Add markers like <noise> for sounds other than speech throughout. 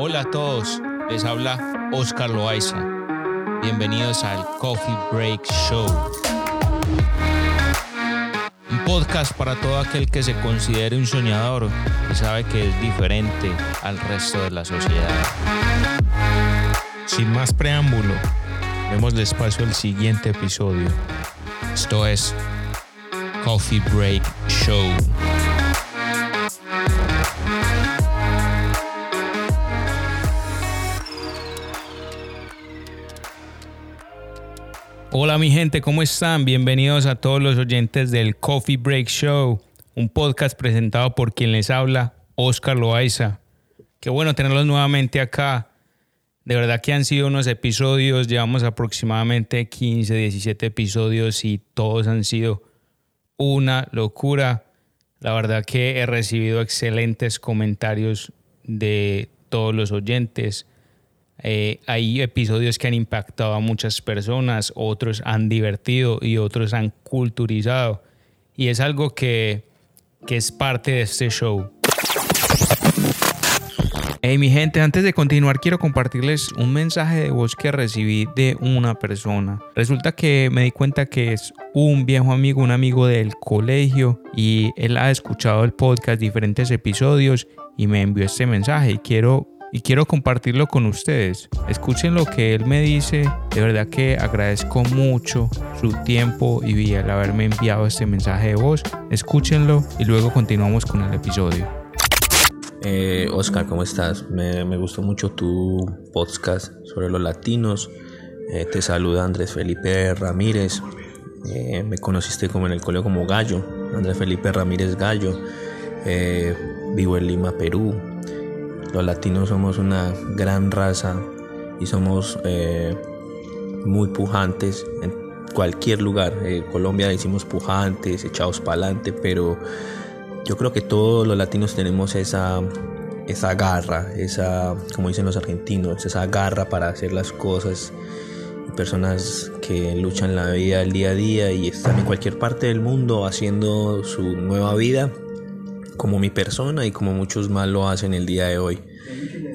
Hola a todos, les habla Oscar Loaiza. Bienvenidos al Coffee Break Show. Un podcast para todo aquel que se considere un soñador y sabe que es diferente al resto de la sociedad. Sin más preámbulo, demos espacio al siguiente episodio. Esto es Coffee Break Show. Hola mi gente, ¿cómo están? Bienvenidos a todos los oyentes del Coffee Break Show, un podcast presentado por quien les habla, Oscar Loaiza. Qué bueno tenerlos nuevamente acá. De verdad que han sido unos episodios, llevamos aproximadamente 15, 17 episodios y todos han sido una locura. La verdad que he recibido excelentes comentarios de todos los oyentes. Eh, hay episodios que han impactado a muchas personas, otros han divertido y otros han culturizado. Y es algo que, que es parte de este show. Hey mi gente, antes de continuar quiero compartirles un mensaje de voz que recibí de una persona. Resulta que me di cuenta que es un viejo amigo, un amigo del colegio y él ha escuchado el podcast, diferentes episodios y me envió este mensaje y quiero y quiero compartirlo con ustedes. Escuchen lo que él me dice. De verdad que agradezco mucho su tiempo y el haberme enviado este mensaje de voz. Escúchenlo y luego continuamos con el episodio. Eh, Oscar, ¿cómo estás? Me, gustó mucho tu podcast sobre los latinos. Eh, te saluda Andrés Felipe Ramírez. Eh, me conociste como en el colegio como Gallo, Andrés Felipe Ramírez Gallo. vivo en Lima, Perú. Los latinos somos una gran raza y somos eh, muy pujantes en cualquier lugar. En Colombia decimos pujantes, echados para adelante, pero yo creo que todos los latinos tenemos esa, esa garra, esa, como dicen los argentinos, esa garra para hacer las cosas. Personas que luchan la vida el día a día y están en cualquier parte del mundo haciendo su nueva vida como mi persona y como muchos más lo hacen el día de hoy.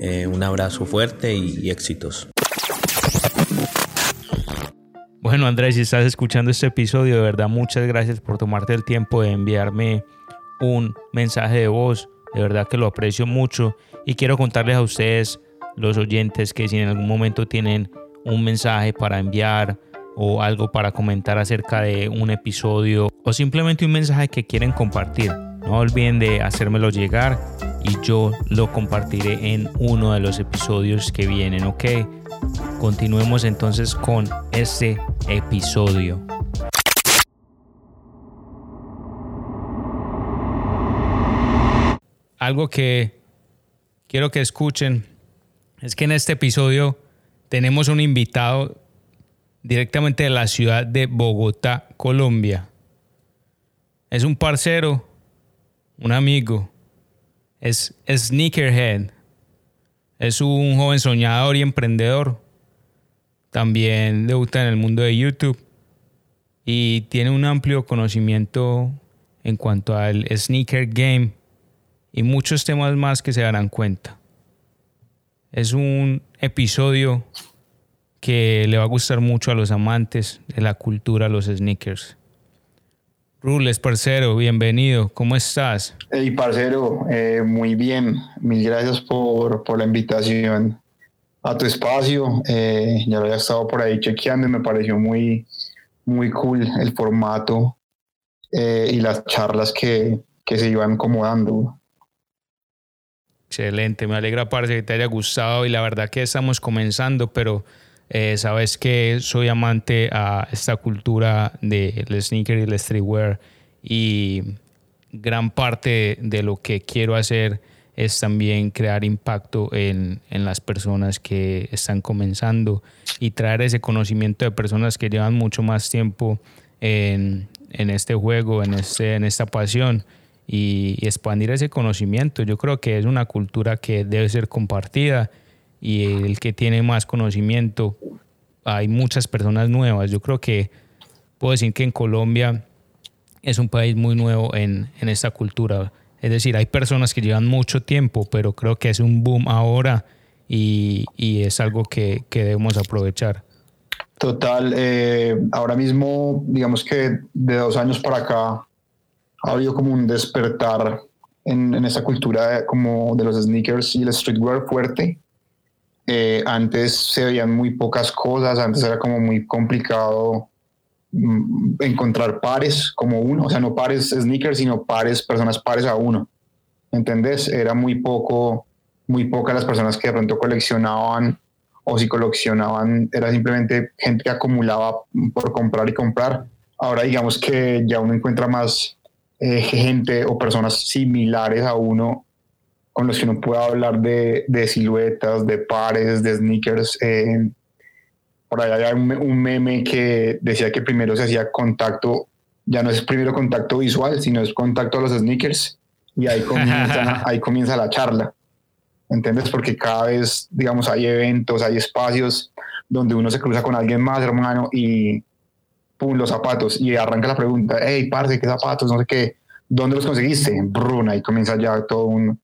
Eh, un abrazo fuerte y, éxitos. Bueno Andrés, si estás escuchando este episodio, de verdad muchas gracias por tomarte el tiempo de enviarme un mensaje de voz. De verdad que lo aprecio mucho y quiero contarles a ustedes, los oyentes, que si en algún momento tienen un mensaje para enviar o algo para comentar acerca de un episodio o simplemente un mensaje que quieren compartir, no olviden de hacérmelo llegar y yo lo compartiré en uno de los episodios que vienen, ¿ok? Continuemos entonces con este episodio. Algo que quiero que escuchen es que en este episodio tenemos un invitado directamente de la ciudad de Bogotá, Colombia. Es un parcero un amigo, es Sneakerhead. Es un joven soñador y emprendedor. También debuta en el mundo de YouTube y tiene un amplio conocimiento en cuanto al sneaker game y muchos temas más que se darán cuenta. Es un episodio que le va a gustar mucho a los amantes de la cultura, los sneakers. Rules, parcero, bienvenido. ¿Cómo estás? Hey, parcero, eh, muy bien. Mil gracias por, la invitación a tu espacio. Eh, ya lo había estado por ahí chequeando y me pareció muy, muy cool el formato eh, y las charlas que, que se iban acomodando. Excelente, me alegra, parce, que te haya gustado y la verdad que estamos comenzando, pero eh, sabes que soy amante a esta cultura del sneaker y el streetwear y gran parte de lo que quiero hacer es también crear impacto en, en, las personas que están comenzando y traer ese conocimiento de personas que llevan mucho más tiempo en, en este juego, en, este, en esta pasión y, expandir ese conocimiento. Yo creo que es una cultura que debe ser compartida y el que tiene más conocimiento, hay muchas personas nuevas. Yo creo que puedo decir que en Colombia es un país muy nuevo en, en esta cultura. Es decir, hay personas que llevan mucho tiempo, pero creo que es un boom ahora y, es algo que, debemos aprovechar. Total, eh, ahora mismo, digamos que de dos años para acá ha habido como un despertar en, en esta cultura como de los sneakers y el streetwear fuerte. Eh, antes se veían muy pocas cosas, antes era como muy complicado mm, encontrar pares como uno, o sea, no pares sneakers, sino pares, personas pares a uno. ¿Entendés? Era muy poco, muy pocas las personas que de pronto coleccionaban o si coleccionaban era simplemente gente que acumulaba por comprar y comprar. Ahora digamos que ya uno encuentra más eh, gente o personas similares a uno con los que uno puede hablar de, de siluetas, de pares, de sneakers. Eh, por allá hay un, meme que decía que primero se hacía contacto, ya no es primero contacto visual, sino es contacto a los sneakers y ahí comienza, <laughs> ahí comienza la charla. ¿Entiendes? Porque cada vez, digamos, hay eventos, hay espacios donde uno se cruza con alguien más, hermano, y pum, los zapatos, y arranca la pregunta, hey, parce, ¿qué zapatos? No sé qué, ¿dónde los conseguiste? Bruna, y comienza ya todo un,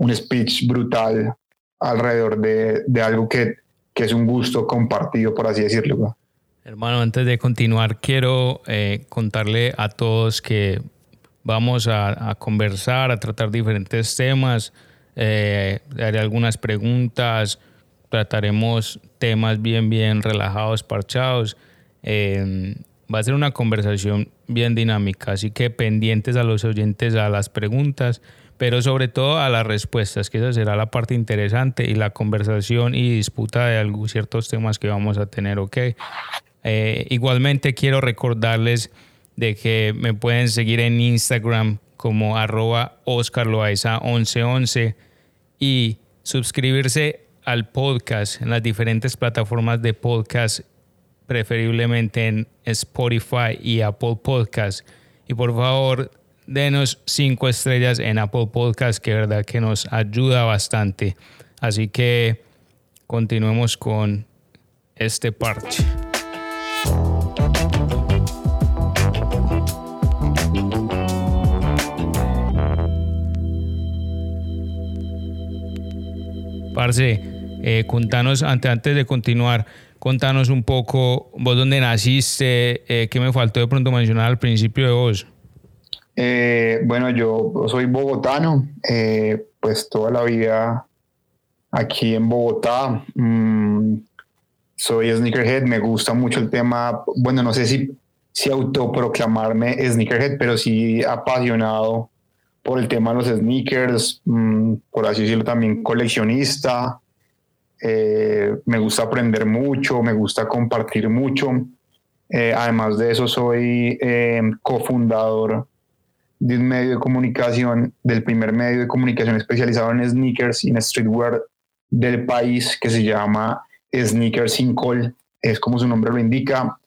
un speech brutal alrededor de, de algo que, que, es un gusto compartido, por así decirlo. Hermano, antes de continuar, quiero eh, contarle a todos que vamos a, conversar, a tratar diferentes temas, eh, haré algunas preguntas, trataremos temas bien, bien relajados, parchados. Eh, va a ser una conversación bien dinámica, así que pendientes a los oyentes a las preguntas pero sobre todo a las respuestas, que esa será la parte interesante y la conversación y disputa de algunos ciertos temas que vamos a tener, ¿ok? Eh, igualmente quiero recordarles de que me pueden seguir en Instagram como arroba oscarloaiza1111 y suscribirse al podcast en las diferentes plataformas de podcast, preferiblemente en Spotify y Apple Podcast. Y por favor, denos cinco estrellas en Apple Podcast, que verdad que nos ayuda bastante. Así que continuemos con este parche. Parce, eh, contanos, antes, de continuar, contanos un poco vos dónde naciste, eh, qué me faltó de pronto mencionar al principio de vos. Eh, bueno, yo soy bogotano, eh, pues toda la vida aquí en Bogotá. Mm, soy sneakerhead, me gusta mucho el tema, bueno, no sé si, si autoproclamarme sneakerhead, pero sí apasionado por el tema de los sneakers, mm, por así decirlo también coleccionista. Eh, me gusta aprender mucho, me gusta compartir mucho. además de eso, soy cofundador de un medio de comunicación, del primer medio de comunicación especializado en sneakers y en streetwear del país que se llama Sneakers Sin Call. Es como su nombre lo indica,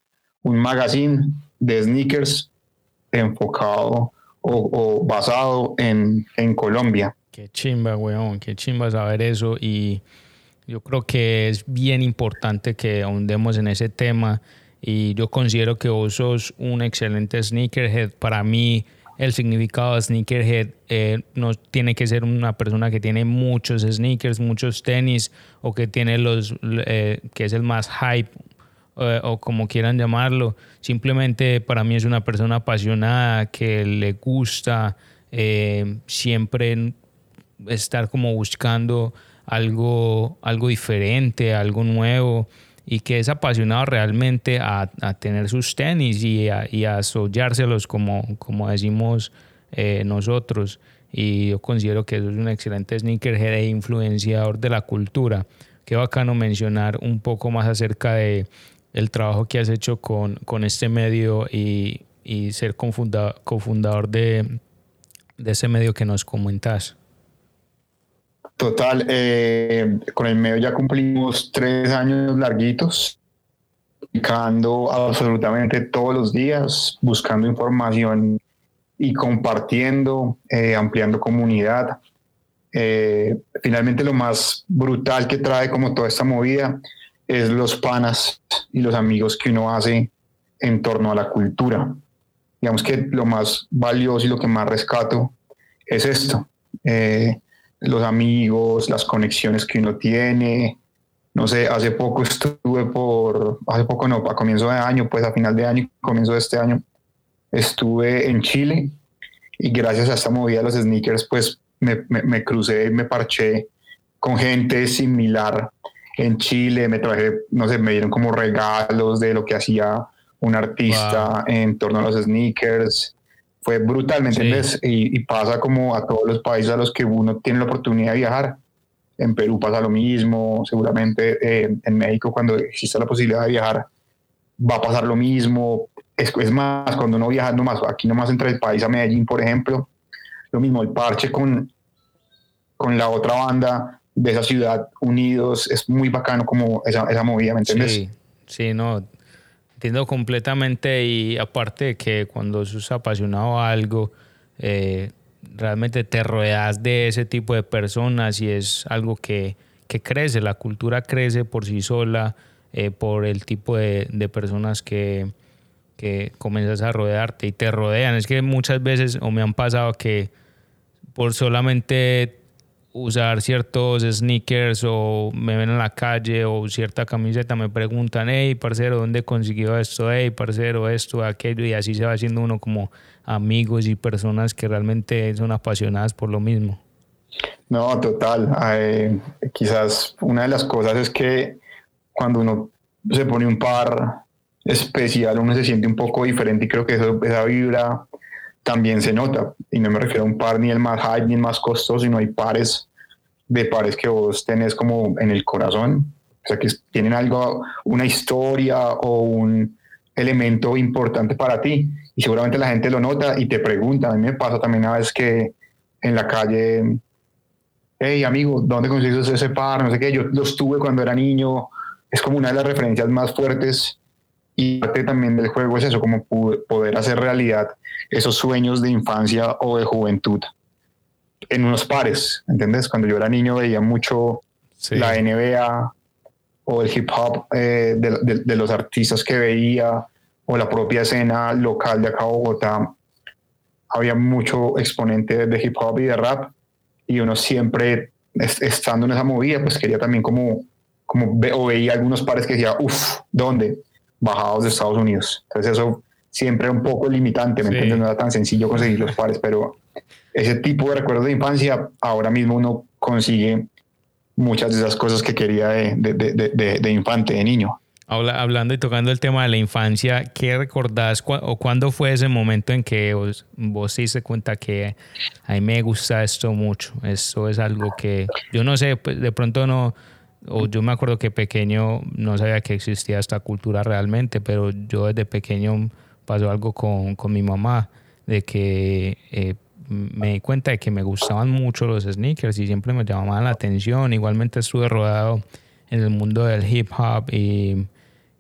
un magazine de sneakers enfocado o, basado en, en, Colombia. Qué chimba, weón, qué chimba saber eso y yo creo que es bien importante que ahondemos en ese tema y yo considero que vos sos un excelente sneakerhead. Para mí, el significado de sneakerhead eh, no tiene que ser una persona que tiene muchos sneakers, muchos tenis o que tiene los eh, que es el más hype eh, o como quieran llamarlo. Simplemente para mí es una persona apasionada que le gusta siempre estar como buscando algo, algo diferente, algo nuevo y que es apasionado realmente a, tener sus tenis y a, y a sollárselos como, como decimos eh, nosotros. Y yo considero que eso es un excelente sneakerhead e influenciador de la cultura. Qué bacano mencionar un poco más acerca de el trabajo que has hecho con, con este medio y, y ser cofundador de, de ese medio que nos comentas. Total, eh, con el medio ya cumplimos tres años larguitos, publicando absolutamente todos los días, buscando información y compartiendo, eh, ampliando comunidad. Eh, finalmente lo más brutal que trae como toda esta movida es los panas y los amigos que uno hace en torno a la cultura. Digamos que lo más valioso y lo que más rescato es esto los amigos, las conexiones que uno tiene. No sé, hace poco estuve por, hace poco no, a comienzo de año, pues a final de año, comienzo de este año, estuve en Chile y gracias a esta movida de los sneakers, pues me, me, me crucé, me parché con gente similar en Chile, me traje, no sé, me dieron como regalos de lo que hacía un artista en torno a los sneakers. Fue brutal, ¿me entiendes? Y, pasa como a todos los países a los que uno tiene la oportunidad de viajar. En Perú pasa lo mismo, seguramente eh, en México cuando exista la posibilidad de viajar va a pasar lo mismo. Es, es más, cuando uno viaja nomás, aquí nomás entre el país a Medellín, por ejemplo, lo mismo, el parche con, con la otra banda de esa ciudad unidos, es muy bacano como esa, esa movida, ¿me entiendes? Sí, sí, no, entiendo completamente y aparte de que cuando sos apasionado a algo, eh, realmente te rodeas de ese tipo de personas y es algo que, que crece, la cultura crece por sí sola, eh, por el tipo de, de personas que, que comienzas a rodearte y te rodean. Es que muchas veces, me han pasado que por solamente usar ciertos sneakers o me ven en la calle o cierta camiseta, me preguntan, hey, parcero, ¿dónde consiguió esto? Hey, parcero, esto, aquello, y así se va haciendo uno como amigos y personas que realmente son apasionadas por lo mismo. No, total. Quizás una de las cosas es que cuando uno se pone un par especial, uno se siente un poco diferente y creo que eso, esa vibra también se nota. Y no me refiero a un par ni el más high ni el más costoso, sino hay pares de pares que vos tenés como en el corazón. O sea, que tienen algo, una historia o un elemento importante para ti. Y seguramente la gente lo nota y te pregunta. A mí me pasa también a veces que en la calle, hey amigo, ¿dónde consigues ese par? No sé qué, yo los tuve cuando era niño. Es como una de las referencias más fuertes y parte también del juego es eso, como poder hacer realidad esos sueños de infancia o de juventud en unos pares, ¿entendés? Cuando yo era niño veía mucho la NBA o el hip hop eh, de, los artistas que veía o la propia escena local de acá Bogotá. Había mucho exponente de hip hop y de rap y uno siempre estando en esa movida pues quería también como, como o veía algunos pares que decía, uff, ¿dónde? Bajados de Estados Unidos. Entonces eso siempre un poco limitante, ¿me entiendes? No era tan sencillo conseguir los pares, pero ese tipo de recuerdos de infancia, ahora mismo uno consigue muchas de esas cosas que quería de, de, de, infante, de niño. hablando y tocando el tema de la infancia, ¿qué recordás o cuándo fue ese momento en que vos, vos te cuenta que a mí me gusta esto mucho? Eso es algo que yo no sé, pues de pronto no, o yo me acuerdo que pequeño no sabía que existía esta cultura realmente, pero yo desde pequeño pasó algo con, con mi mamá, de que eh, me di cuenta de que me gustaban mucho los sneakers y siempre me llamaban la atención. Igualmente estuve rodado en el mundo del hip hop y,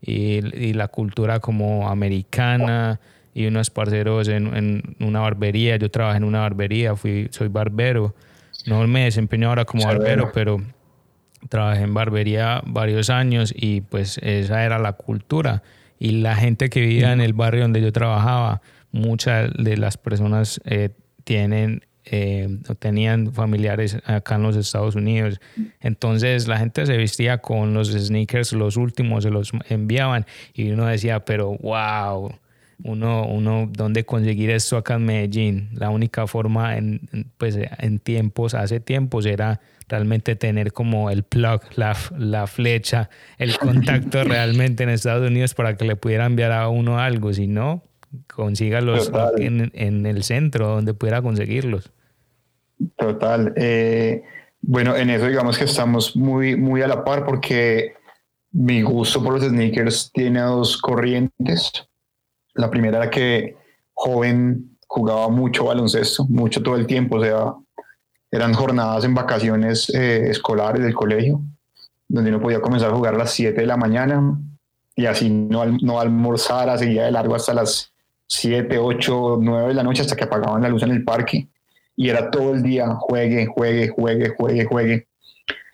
y, la cultura como americana y unos parceros en, en, una barbería. Yo trabajé en una barbería, fui, soy barbero. No me desempeño ahora como barbero, pero trabajé en barbería varios años y pues esa era la cultura. Y la gente que vivía en el barrio donde yo trabajaba, muchas de las personas eh, tienen eh, tenían familiares acá en los Estados Unidos. Entonces la gente se vestía con los sneakers, los últimos se los enviaban y uno decía, pero wow, uno, uno, ¿dónde conseguir esto acá en Medellín? La única forma en, pues, en tiempos, hace tiempos era realmente tener como el plug, la, la flecha, el contacto <laughs> realmente en Estados Unidos para que le pudiera enviar a uno algo. Si no, consígalos en, en, el centro donde pudiera conseguirlos. Total. Eh, bueno, en eso digamos que estamos muy, muy a la par porque mi gusto por los sneakers tiene dos corrientes. La primera era que joven jugaba mucho baloncesto, mucho todo el tiempo, o sea, eran jornadas en vacaciones eh, escolares del colegio, donde uno podía comenzar a jugar a las 7 de la mañana y así no, no almorzar, seguía de largo hasta las 7, 8, 9 de la noche hasta que apagaban la luz en el parque. Y era todo el día, juegue, juegue, juegue, juegue, juegue.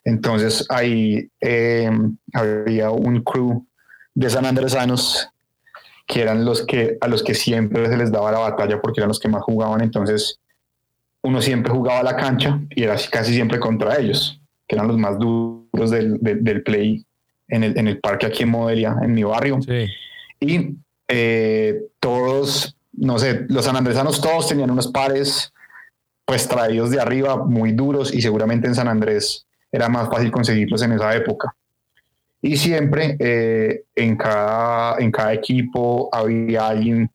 Entonces ahí eh, había un crew de San Andresanos que eran los que a los que siempre se les daba la batalla porque eran los que más jugaban. Entonces uno siempre jugaba a la cancha y era casi siempre contra ellos, que eran los más duros del, del, play en el, en el, parque aquí en Modelia, en mi barrio. Y eh, todos, no sé, los sanandresanos todos tenían unos pares pues traídos de arriba muy duros y seguramente en San Andrés era más fácil conseguirlos en esa época. Y siempre eh, en, cada, en cada equipo había alguien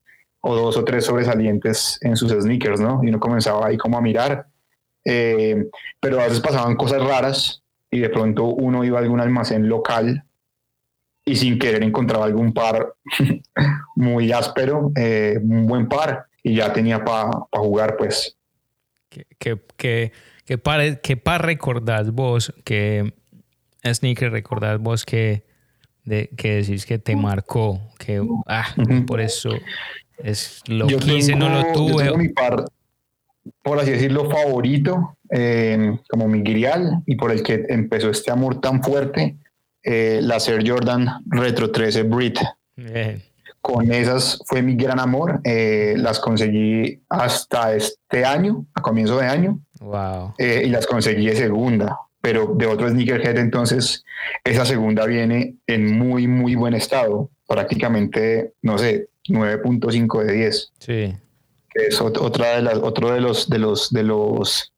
o dos o tres sobresalientes en sus sneakers, ¿no? Y uno comenzaba ahí como a mirar. Eh, pero a veces pasaban cosas raras y de pronto uno iba a algún almacén local y sin querer encontraba algún par <laughs> muy áspero, eh, un buen par, y ya tenía para jugar, pues. ¿Qué, qué, qué, qué par, qué par recordás vos? ¿Qué sneaker recordás vos que, de, que decís que te marcó? Que, ah, por eso es lo yo quise, no lo tuve. mi par, por así decirlo, favorito, eh, como mi grial, y por el que empezó este amor tan fuerte, eh, la Air Jordan Retro 13 Brit. Con esas fue mi gran amor. Eh, las conseguí hasta este año, a comienzo de año. Wow. y las conseguí de segunda, pero de otro sneakerhead, entonces esa segunda viene en muy, muy buen estado. Prácticamente, no sé, 9.5 de 10. Sí. es otra de las, otro de los, de los, de los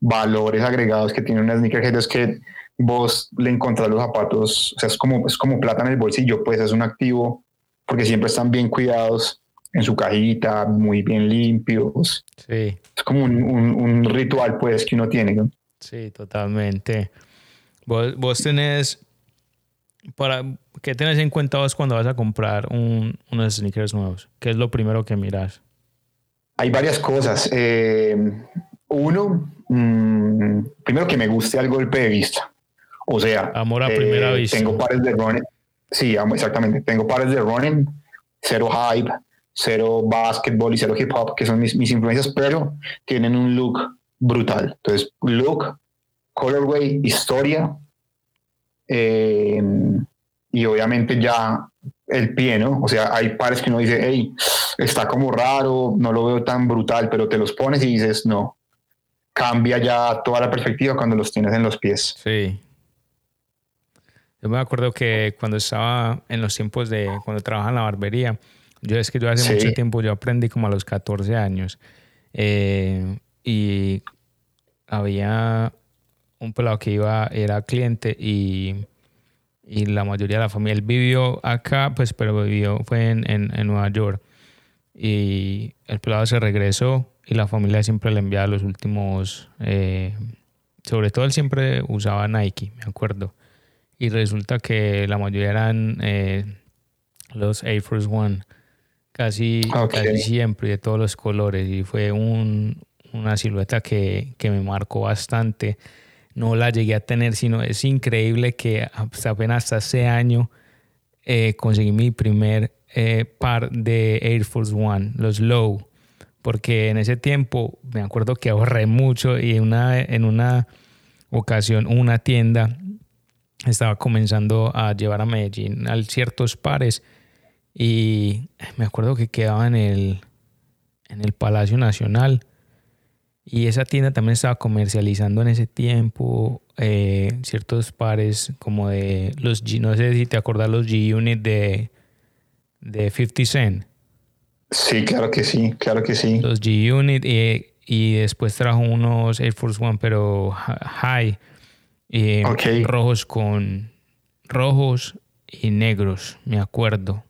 valores agregados que tiene una sneakerhead es que vos le encontrás los zapatos, o sea, es como, es como plata en el bolsillo, pues es un activo porque siempre están bien cuidados en su cajita, muy bien limpios. Sí. Es como un, un, ritual, pues, que uno tiene. Sí, totalmente. Vos, vos tenés, para, ¿qué tenés en cuenta vos cuando vas a comprar un, unos sneakers nuevos? ¿Qué es lo primero que miras? Hay varias cosas. Eh, uno, mm, primero que me guste al golpe de vista. O sea, amor a primera eh, vista. Tengo pares de running. Sí, exactamente. Tengo pares de running, cero hype, cero basketball y cero hip hop, que son mis, mis influencias, pero tienen un look brutal. Entonces, look, colorway, historia, eh, y obviamente ya el pie, ¿no? O sea, hay pares que uno dice, hey, está como raro, no lo veo tan brutal, pero te los pones y dices, no, cambia ya toda la perspectiva cuando los tienes en los pies. Sí, yo me acuerdo que cuando estaba en los tiempos de cuando trabajaba en la barbería, yo es que yo hace mucho tiempo, yo aprendí como a los 14 años. Eh, y había un pelado que iba, era cliente y, y, la mayoría de la familia, él vivió acá, pues, pero vivió, fue en, en, Nueva York. Y el pelado se regresó y la familia siempre le enviaba los últimos, eh, sobre todo él siempre usaba Nike, me acuerdo y resulta que la mayoría eran eh, los Air Force One, casi, casi siempre, de todos los colores, y fue un, una silueta que, que, me marcó bastante. No la llegué a tener, sino es increíble que hasta apenas hasta ese año eh, conseguí mi primer eh, par de Air Force One, los Low, porque en ese tiempo me acuerdo que ahorré mucho y una, en una ocasión una tienda estaba comenzando a llevar a Medellín a ciertos pares y me acuerdo que quedaba el, en el Palacio Nacional y esa tienda también estaba comercializando en ese tiempo eh, ciertos pares como de los G, no sé si te acuerdas los G-Unit de, de 50 Cent. Sí, claro que sí, claro que sí. Los G-Unit y, y después trajo unos Air Force One pero high eh, rojos con rojos y negros, me acuerdo.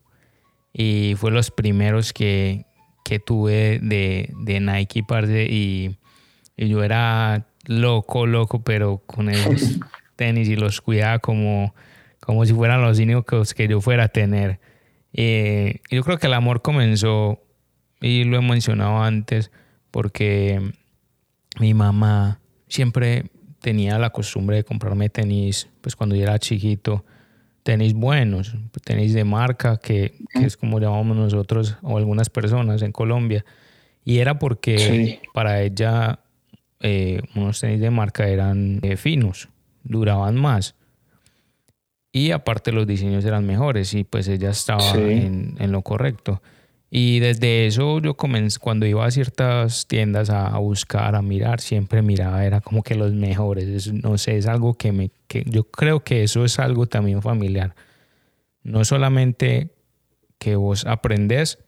Y fue los primeros que, que tuve de, de Nike, parce, y, y, yo era loco, loco, pero con esos <laughs> tenis y los cuidaba como, como si fueran los únicos que yo fuera a tener. Eh, yo creo que el amor comenzó, y lo he mencionado antes, porque mi mamá siempre tenía la costumbre de comprarme tenis, pues cuando yo era chiquito, tenis buenos, tenis de marca, que, es como llamamos nosotros o algunas personas en Colombia. Y era porque para ella eh, unos tenis de marca eran eh, finos, duraban más. Y aparte los diseños eran mejores y pues ella estaba en, en, lo correcto. Y desde eso yo comencé, cuando iba a ciertas tiendas a, buscar, a mirar, siempre miraba, era como que los mejores. no sé, es algo que me, que yo creo que eso es algo también familiar. No solamente que vos aprendés,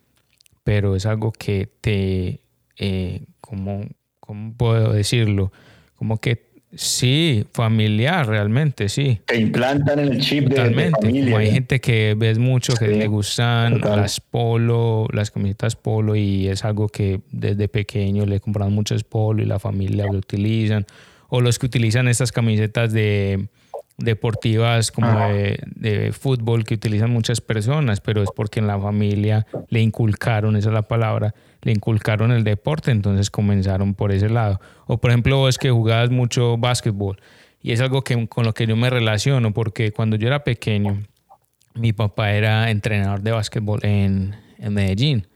pero es algo que te, eh, como, ¿cómo puedo decirlo? Como que Sí, familiar, realmente, sí. Te implantan el chip de, familia. hay gente que ves mucho que le gustan las polo, las camisetas polo y es algo que desde pequeño le compran muchos polo y la familia lo utilizan. O los que utilizan estas camisetas de deportivas como de, de, fútbol que utilizan muchas personas, pero es porque en la familia le inculcaron, esa es la palabra, le inculcaron el deporte, entonces comenzaron por ese lado. O por ejemplo, vos que jugabas mucho básquetbol y es algo que, con lo que yo me relaciono, porque cuando yo era pequeño, mi papá era entrenador de básquetbol en, en Medellín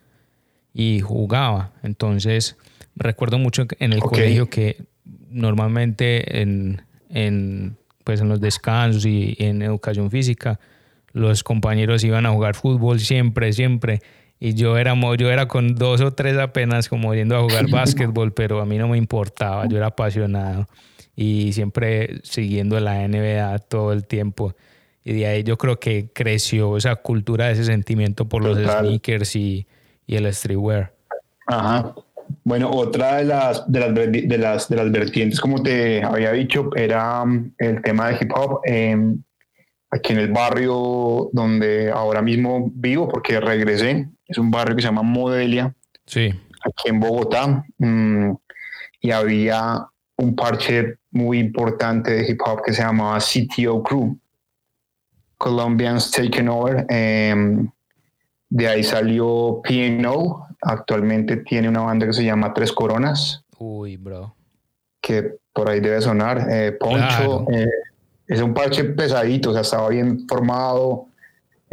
y jugaba. Entonces, recuerdo mucho en el colegio que normalmente en, en, pues en los descansos y en educación física, los compañeros iban a jugar fútbol siempre, siempre y yo era, yo era con dos o tres apenas como yendo a jugar <laughs> básquetbol, pero a mí no me importaba, yo era apasionado y siempre siguiendo la NBA todo el tiempo. Y de ahí yo creo que creció esa cultura, ese sentimiento por los sneakers y, y, el streetwear. Ajá. Bueno, otra de las, de las, de, las, de las vertientes, como te había dicho, era um, el tema de hip hop. Em, aquí en el barrio donde ahora mismo vivo, porque regresé, es un barrio que se llama Modelia, sí. aquí en Bogotá, mm, y había un parche muy importante de hip hop que se llamaba CTO Crew, Colombians Taken Over. Em, de ahí salió PNO, actualmente tiene una banda que se llama Tres Coronas. Uy, bro. Que por ahí debe sonar. Eh, Poncho, eh, es un parche pesadito, o sea, estaba bien formado,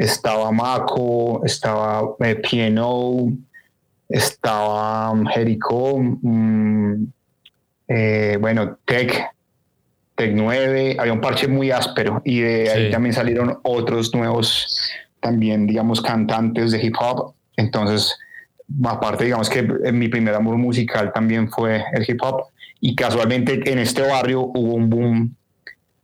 estaba Mako, estaba eh, PNO, estaba um, Jericho, mm, eh, bueno, Tech, Tech 9, había un parche muy áspero y de ahí también salieron otros nuevos, también digamos, cantantes de hip hop. Entonces, aparte, digamos que mi primer amor musical también fue el hip hop y casualmente en este barrio hubo un boom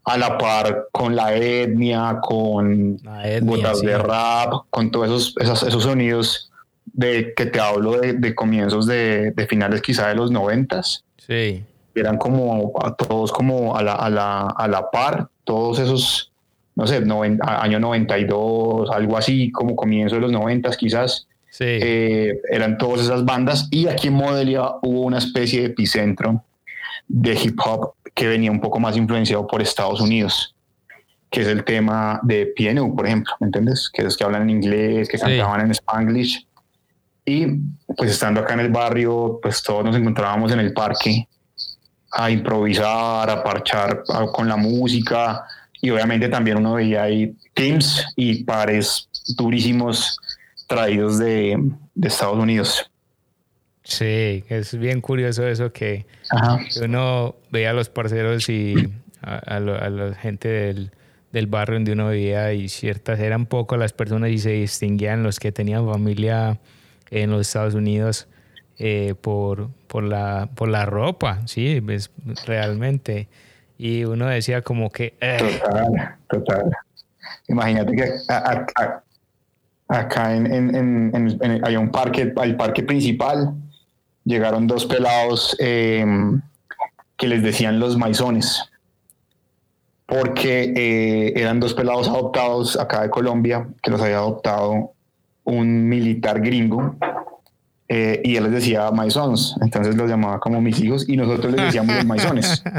a la par con la etnia, con botas de rap, con todos esos, esos, sonidos de que te hablo de, comienzos de, finales quizá de los noventas. Sí. Eran como a todos como a la, a la, a la par, todos esos, no sé, año 92, algo así, como comienzo de los noventas quizás. Sí. Eh, eran todas esas bandas y aquí en Modelia hubo una especie de epicentro de hip hop que venía un poco más influenciado por Estados Unidos, que es el tema de piano, por ejemplo, ¿me entiendes? Que es que hablan en inglés, que cantaban en spanglish. Y pues estando acá en el barrio, pues todos nos encontrábamos en el parque a improvisar, a parchar con la música y obviamente también uno veía ahí teams y pares durísimos traídos de, de Estados Unidos. Sí, es bien curioso eso que uno veía a los parceros y a, la gente del, barrio donde uno vivía y ciertas eran poco las personas y se distinguían los que tenían familia en los Estados Unidos eh, por, por, la, por la ropa, sí, es, pues, Y uno decía como que... Eh". Total, total. Imagínate que acá en, en, en, hay un parque, el parque principal llegaron dos pelados em, que les decían los maizones, porque eh, eran dos pelados adoptados acá de Colombia, que los había adoptado un militar gringo, eh, y él les decía maizones, entonces los llamaba como mis hijos, y nosotros les decíamos los maizones. <laughs>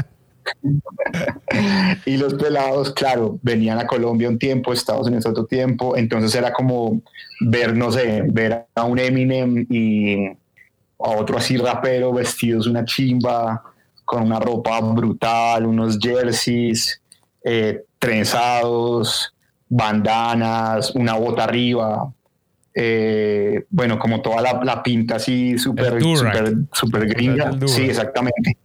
y los pelados, claro, venían a Colombia un tiempo, Estados Unidos otro tiempo, entonces era como ver, no sé, ver a un Eminem y a otro así rapero vestidos una chimba, con una ropa brutal, unos jerseys, eh, trenzados, bandanas, una bota arriba. Eh, bueno, como toda la, pinta así súper super, super gringa. Sí, exactamente.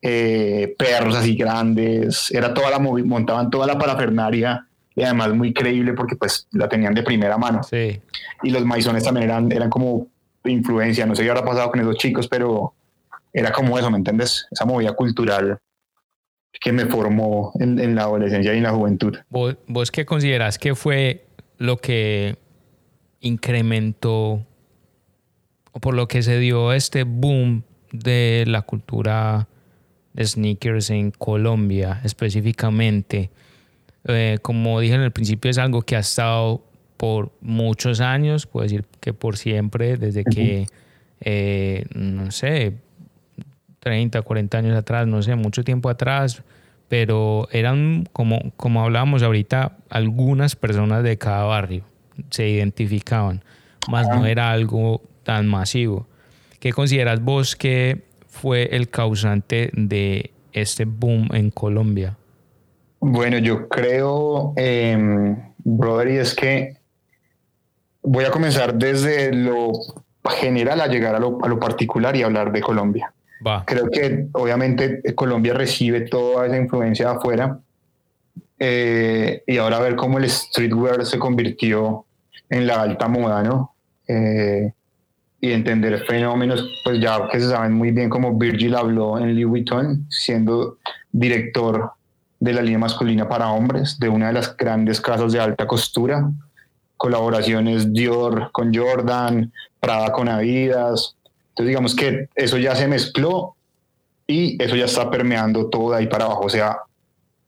Eh, perros así grandes. Era toda la montaban toda la parafernaria y además muy creíble porque pues la tenían de primera mano. Sí. Y los maizones también eran, eran como influencia, no sé qué habrá pasado con esos chicos, pero era como eso, ¿me entiendes? Esa movida cultural que me formó en, en la adolescencia y en la juventud. ¿Vos, ¿Vos qué considerás que fue lo que incrementó o por lo que se dio este boom de la cultura de sneakers en Colombia específicamente? Eh, como dije en el principio, es algo que ha estado por muchos años, puedo decir que por siempre, desde que, eh, no sé, 30, 40 años atrás, no sé, mucho tiempo atrás, pero eran, como, como hablábamos ahorita, algunas personas de cada barrio se identificaban, más no era algo tan masivo. ¿Qué consideras vos que fue el causante de este boom en Colombia? Bueno, yo creo, eh, brother, y es que voy a comenzar desde lo general a llegar a lo, a lo particular y hablar de Colombia. Creo que obviamente Colombia recibe toda esa influencia de afuera eh, y ahora ver cómo el streetwear se convirtió en la alta moda, ¿no? Eh, y entender fenómenos, pues ya que se saben muy bien como Virgil habló en Louis Vuitton, siendo director de la línea masculina para hombres, de una de las grandes casas de alta costura, colaboraciones Dior con Jordan, Prada con Adidas. Entonces digamos que eso ya se mezcló y eso ya está permeando todo de ahí para abajo. O sea,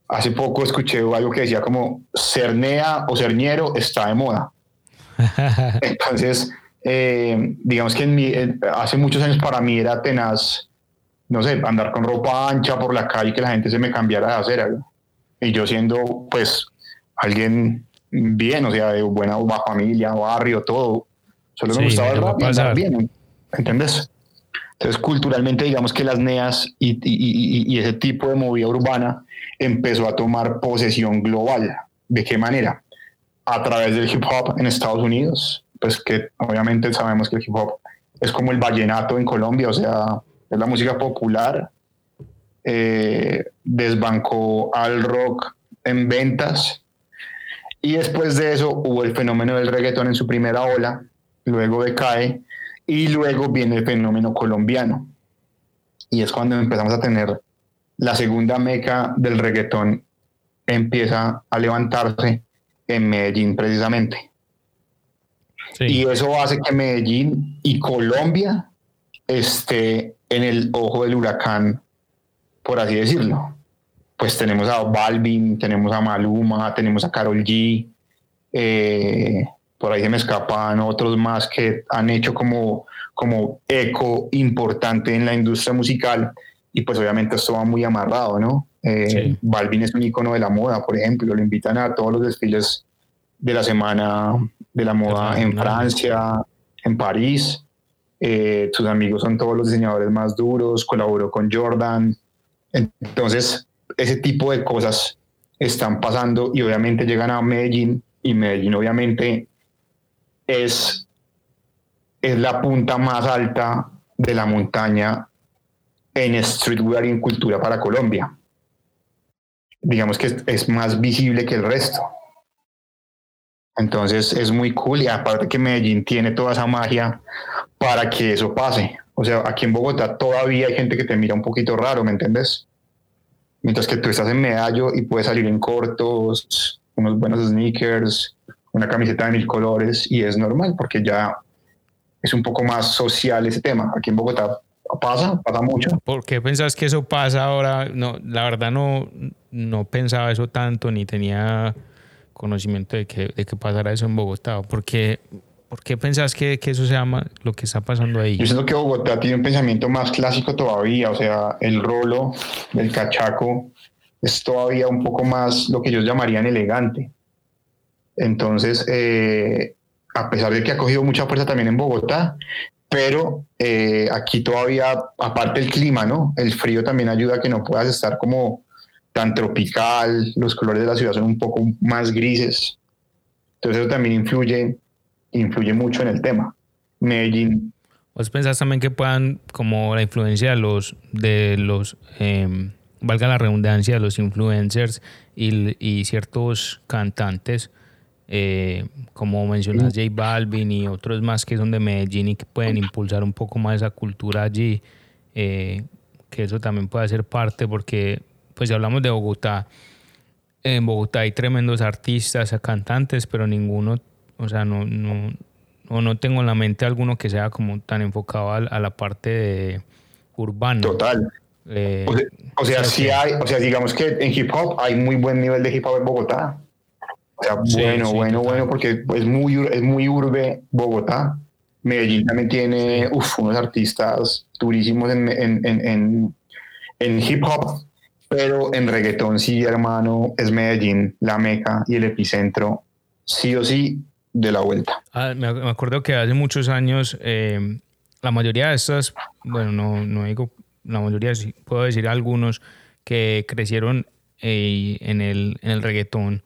hace poco escuché algo que decía como cernea o cerniero está de moda. <laughs> Entonces, eh, digamos que en mi, hace muchos años para mí era tenaz, no sé, andar con ropa ancha por la calle y que la gente se me cambiara de acera. Y yo siendo pues alguien bien, o sea, de buena familia, barrio, todo. Solo me gustaba el rap y andar bien, ¿entiendes? Entonces, culturalmente, digamos que las NEAS y, y, y, ese tipo de movida urbana empezó a tomar posesión global. ¿De qué manera? A través del hip hop en Estados Unidos, pues que obviamente sabemos que el hip hop es como el vallenato en Colombia, o sea, es la música popular, eh, desbancó al rock en ventas y después de eso hubo el fenómeno del reggaetón en su primera ola, luego decae y luego viene el fenómeno colombiano. Y es cuando empezamos a tener la segunda meca del reggaetón empieza a levantarse en Medellín precisamente. Sí. Y eso hace que Medellín y Colombia esté en el ojo del huracán, por así decirlo. Pues tenemos a Balvin, tenemos a Maluma, tenemos a Carol G, eh, por ahí se me escapan otros más que han hecho como, como eco importante en la industria musical y pues obviamente esto va muy amarrado, ¿no? Eh, sí. Balvin es un icono de la moda, por ejemplo, lo invitan a todos los desfiles de la semana de la moda en Francia, en París. Eh, sus amigos son todos los diseñadores más duros, colaboró con Jordan. Entonces, ese tipo de cosas están pasando y obviamente llegan a Medellín y Medellín obviamente es, es la punta más alta de la montaña en streetwear y en cultura para Colombia. Digamos que es, es más visible que el resto. Entonces es muy cool y aparte que Medellín tiene toda esa magia para que eso pase. O sea, aquí en Bogotá todavía hay gente que te mira un poquito raro, ¿me entiendes? Mientras que tú estás en Medallo y puedes salir en cortos, unos buenos sneakers, una camiseta de mil colores y es normal porque ya es un poco más social ese tema. Aquí en Bogotá pasa, pasa mucho. ¿Por qué pensás que eso pasa ahora? No, la verdad no, no pensaba eso tanto ni tenía conocimiento de que, de que pasara eso en Bogotá. ¿Por qué, por qué pensás que, que, eso se llama lo que está pasando ahí? Yo siento que Bogotá tiene un pensamiento más clásico todavía, o sea, el rolo, el cachaco, es todavía un poco más lo que ellos llamarían elegante. Entonces, eh, a pesar de que ha cogido mucha fuerza también en Bogotá, pero eh, aquí todavía, aparte el clima, ¿no? El frío también ayuda a que no puedas estar como tan tropical, los colores de la ciudad son un poco más grises. Entonces eso también influye, influye mucho en el tema. Medellín. ¿Vos pensás también que puedan, como la influencia de los, de los eh, valga la redundancia, los influencers y, ciertos cantantes, eh, como mencionas J Balvin y otros más que son de Medellín y que pueden impulsar un poco más esa cultura allí, eh, que eso también puede ser parte porque, pues si hablamos de Bogotá, en Bogotá hay tremendos artistas, cantantes, pero ninguno, o sea, no, no, no, tengo en la mente alguno que sea como tan enfocado a, la parte de urbana. Total. Eh, o sea, sí hay, o sea, digamos que en hip hop hay muy buen nivel de hip hop en Bogotá. O sea, bueno, bueno, bueno, porque es muy, es muy urbe Bogotá. Medellín también tiene unos artistas durísimos en, en, en, en, hip hop, pero en reggaetón sí, hermano, es Medellín, la meca y el epicentro, sí o sí, de la vuelta. Ah, me acuerdo que hace muchos años eh, la mayoría de estas, bueno, no, no digo la mayoría, puedo decir algunos que crecieron eh, en, el, en el reggaetón,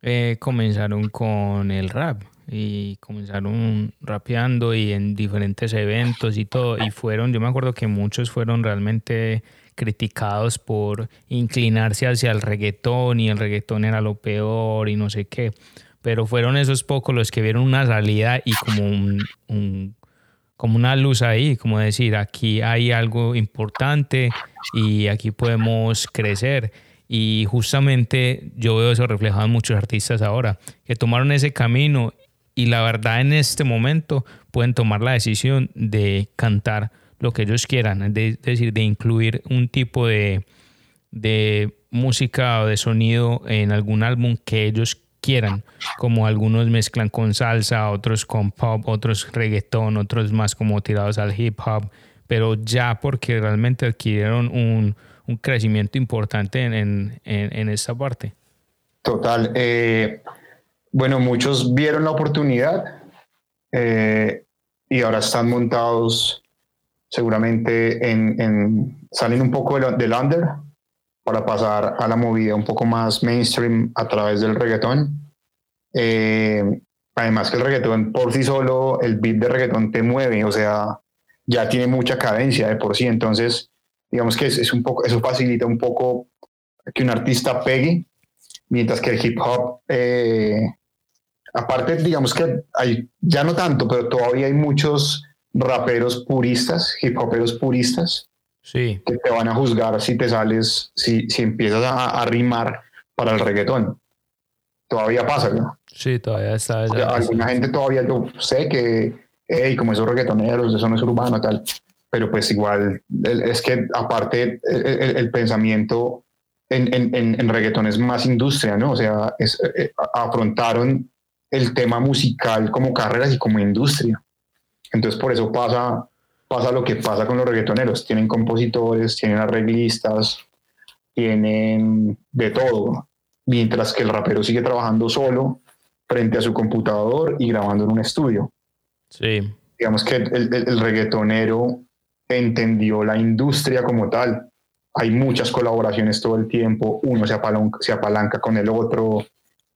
eh, comenzaron con el rap y comenzaron rapeando y en diferentes eventos y todo y fueron, yo me acuerdo que muchos fueron realmente criticados por inclinarse hacia el reggaetón y el reggaetón era lo peor y no sé qué, pero fueron esos pocos los que vieron una salida y como un como una luz ahí, como decir, aquí hay algo importante y aquí podemos crecer. Y justamente yo veo eso reflejado en muchos artistas ahora, que tomaron ese camino y la verdad en este momento pueden tomar la decisión de cantar lo que ellos quieran, es decir, de incluir un tipo de, de música o de sonido en algún álbum que ellos quieran, como algunos mezclan con salsa, otros con pop, otros reggaetón, otros más como tirados al hip hop, pero ya porque realmente adquirieron un, un crecimiento importante en, en, en, esta parte. Total. Eh, bueno, muchos vieron la oportunidad eh, y ahora están montados seguramente en, en salen un poco del, del under para pasar a la movida un poco más mainstream a través del reggaetón. Eh, además que el reggaetón por sí solo, el beat de reggaetón te mueve, o sea, ya tiene mucha cadencia de por sí, entonces digamos que es, un poco, eso facilita un poco que un artista pegue, mientras que el hip hop, eh, aparte digamos que ya no tanto, pero todavía hay muchos raperos puristas, hip hoperos puristas, sí. que te van a juzgar si te sales, si, si empiezas a, rimar para el reggaetón. Todavía pasa, ¿no? Sí, todavía está. alguna gente todavía yo sé que, hey, como esos reggaetoneros, eso no es urbano, tal. Pero pues igual, es que aparte el, pensamiento en, en, en, reggaetón es más industria, ¿no? O sea, es, eh, afrontaron el tema musical como carreras y como industria. Entonces por eso pasa pasa lo que pasa con los reggaetoneros. Tienen compositores, tienen arreglistas, tienen de todo. Mientras que el rapero sigue trabajando solo frente a su computador y grabando en un estudio. Sí. Digamos que el, el, reggaetonero entendió la industria como tal. Hay muchas colaboraciones todo el tiempo. Uno se apalanca, se apalanca con el otro,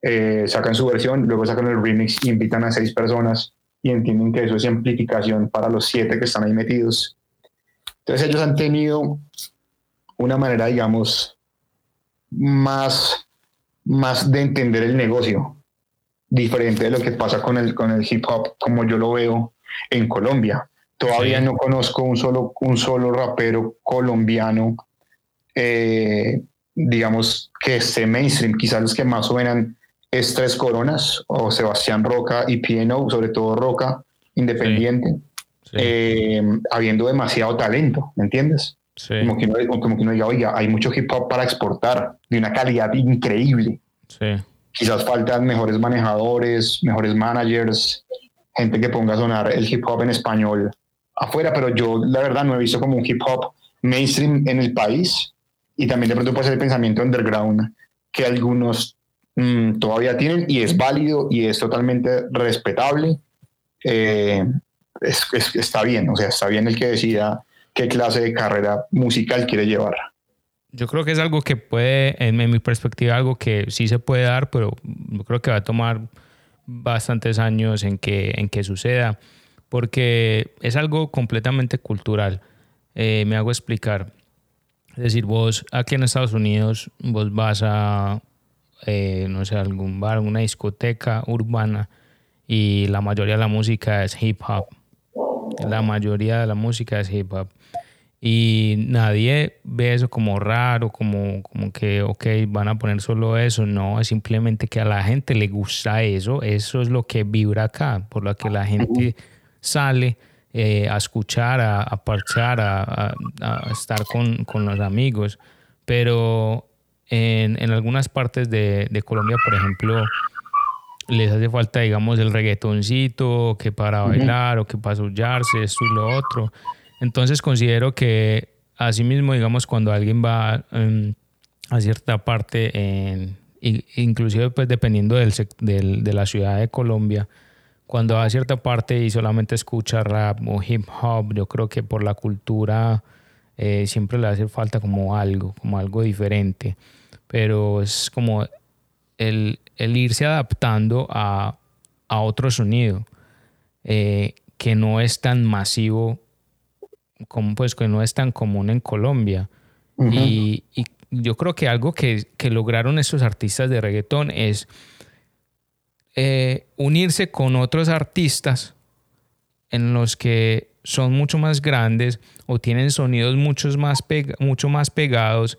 eh, sacan su versión, luego sacan el remix invitan a seis personas y entienden que eso es amplificación para los siete que están ahí metidos. Entonces ellos han tenido una manera, digamos, más, más de entender el negocio, diferente de lo que pasa con el, con el hip hop, como yo lo veo en Colombia. Todavía no conozco un solo, un solo rapero colombiano, eh, digamos, que esté mainstream. Quizás los que más suenan es Tres Coronas o Sebastián Roca y Pieno, sobre todo Roca, independiente, eh, habiendo demasiado talento, ¿me entiendes? Como, que no, como que no diga, oiga, hay mucho hip hop para exportar de una calidad increíble. Quizás faltan mejores manejadores, mejores managers, gente que ponga a sonar el hip hop en español afuera, pero yo la verdad no he visto como un hip hop mainstream en el país y también de pronto puede ser el pensamiento underground que algunos Mm, todavía tienen y es válido y es totalmente respetable. Eh, está bien, o sea, está bien el que decida qué clase de carrera musical quiere llevar. Yo creo que es algo que puede, en, mi perspectiva, algo que sí se puede dar, pero creo que va a tomar bastantes años en que, en que suceda, porque es algo completamente cultural. Eh, me hago explicar. Es decir, vos aquí en Estados Unidos, vos vas a, eh, no sé, algún bar, una discoteca urbana y la mayoría de la música es hip hop. La mayoría de la música es hip hop. Y nadie ve eso como raro, como, como que, ok, van a poner solo eso. No, es simplemente que a la gente le gusta eso. Eso es lo que vibra acá, por lo que la gente sale eh, a escuchar, a, a parchar, a, a, estar con, con, los amigos. Pero en, en algunas partes de, de, Colombia, por ejemplo, les hace falta, digamos, el reggaetoncito, que para bailar o que para sollarse, esto y lo otro. Entonces considero que asimismo, digamos, cuando alguien va um, a cierta parte, en, inclusive pues dependiendo del, del, de la ciudad de Colombia, cuando va a cierta parte y solamente escucha rap o hip hop, yo creo que por la cultura eh, siempre le hace falta como algo, como algo diferente. Pero es como el, el irse adaptando a, a otro sonido eh, que no es tan masivo como pues que no es tan común en Colombia. y, y, yo creo que algo que, que, lograron estos artistas de reggaetón es eh, unirse con otros artistas en los que son mucho más grandes o tienen sonidos muchos más mucho más pegados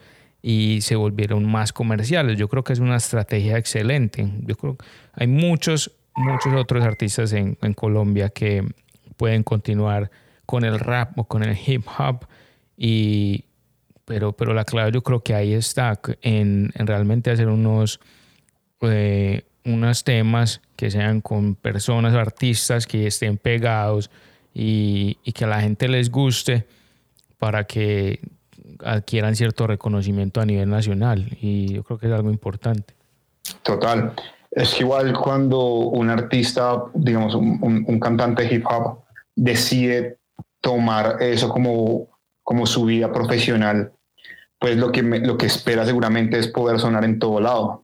y se volvieron más comerciales. Yo creo que es una estrategia excelente. Yo creo que hay muchos, muchos otros artistas en, en Colombia que pueden continuar con el rap o con el hip hop. Y, pero, pero la clave yo creo que ahí está, en, en realmente hacer unos, eh, unos temas que sean con personas, artistas que estén pegados y, y, que a la gente les guste para que adquieran cierto reconocimiento a nivel nacional. Y yo creo que es algo importante. Total. Es igual cuando un artista, digamos, un, un, cantante hip hop decide tomar eso como, como su vida profesional, pues lo que, lo que espera seguramente es poder sonar en todo lado.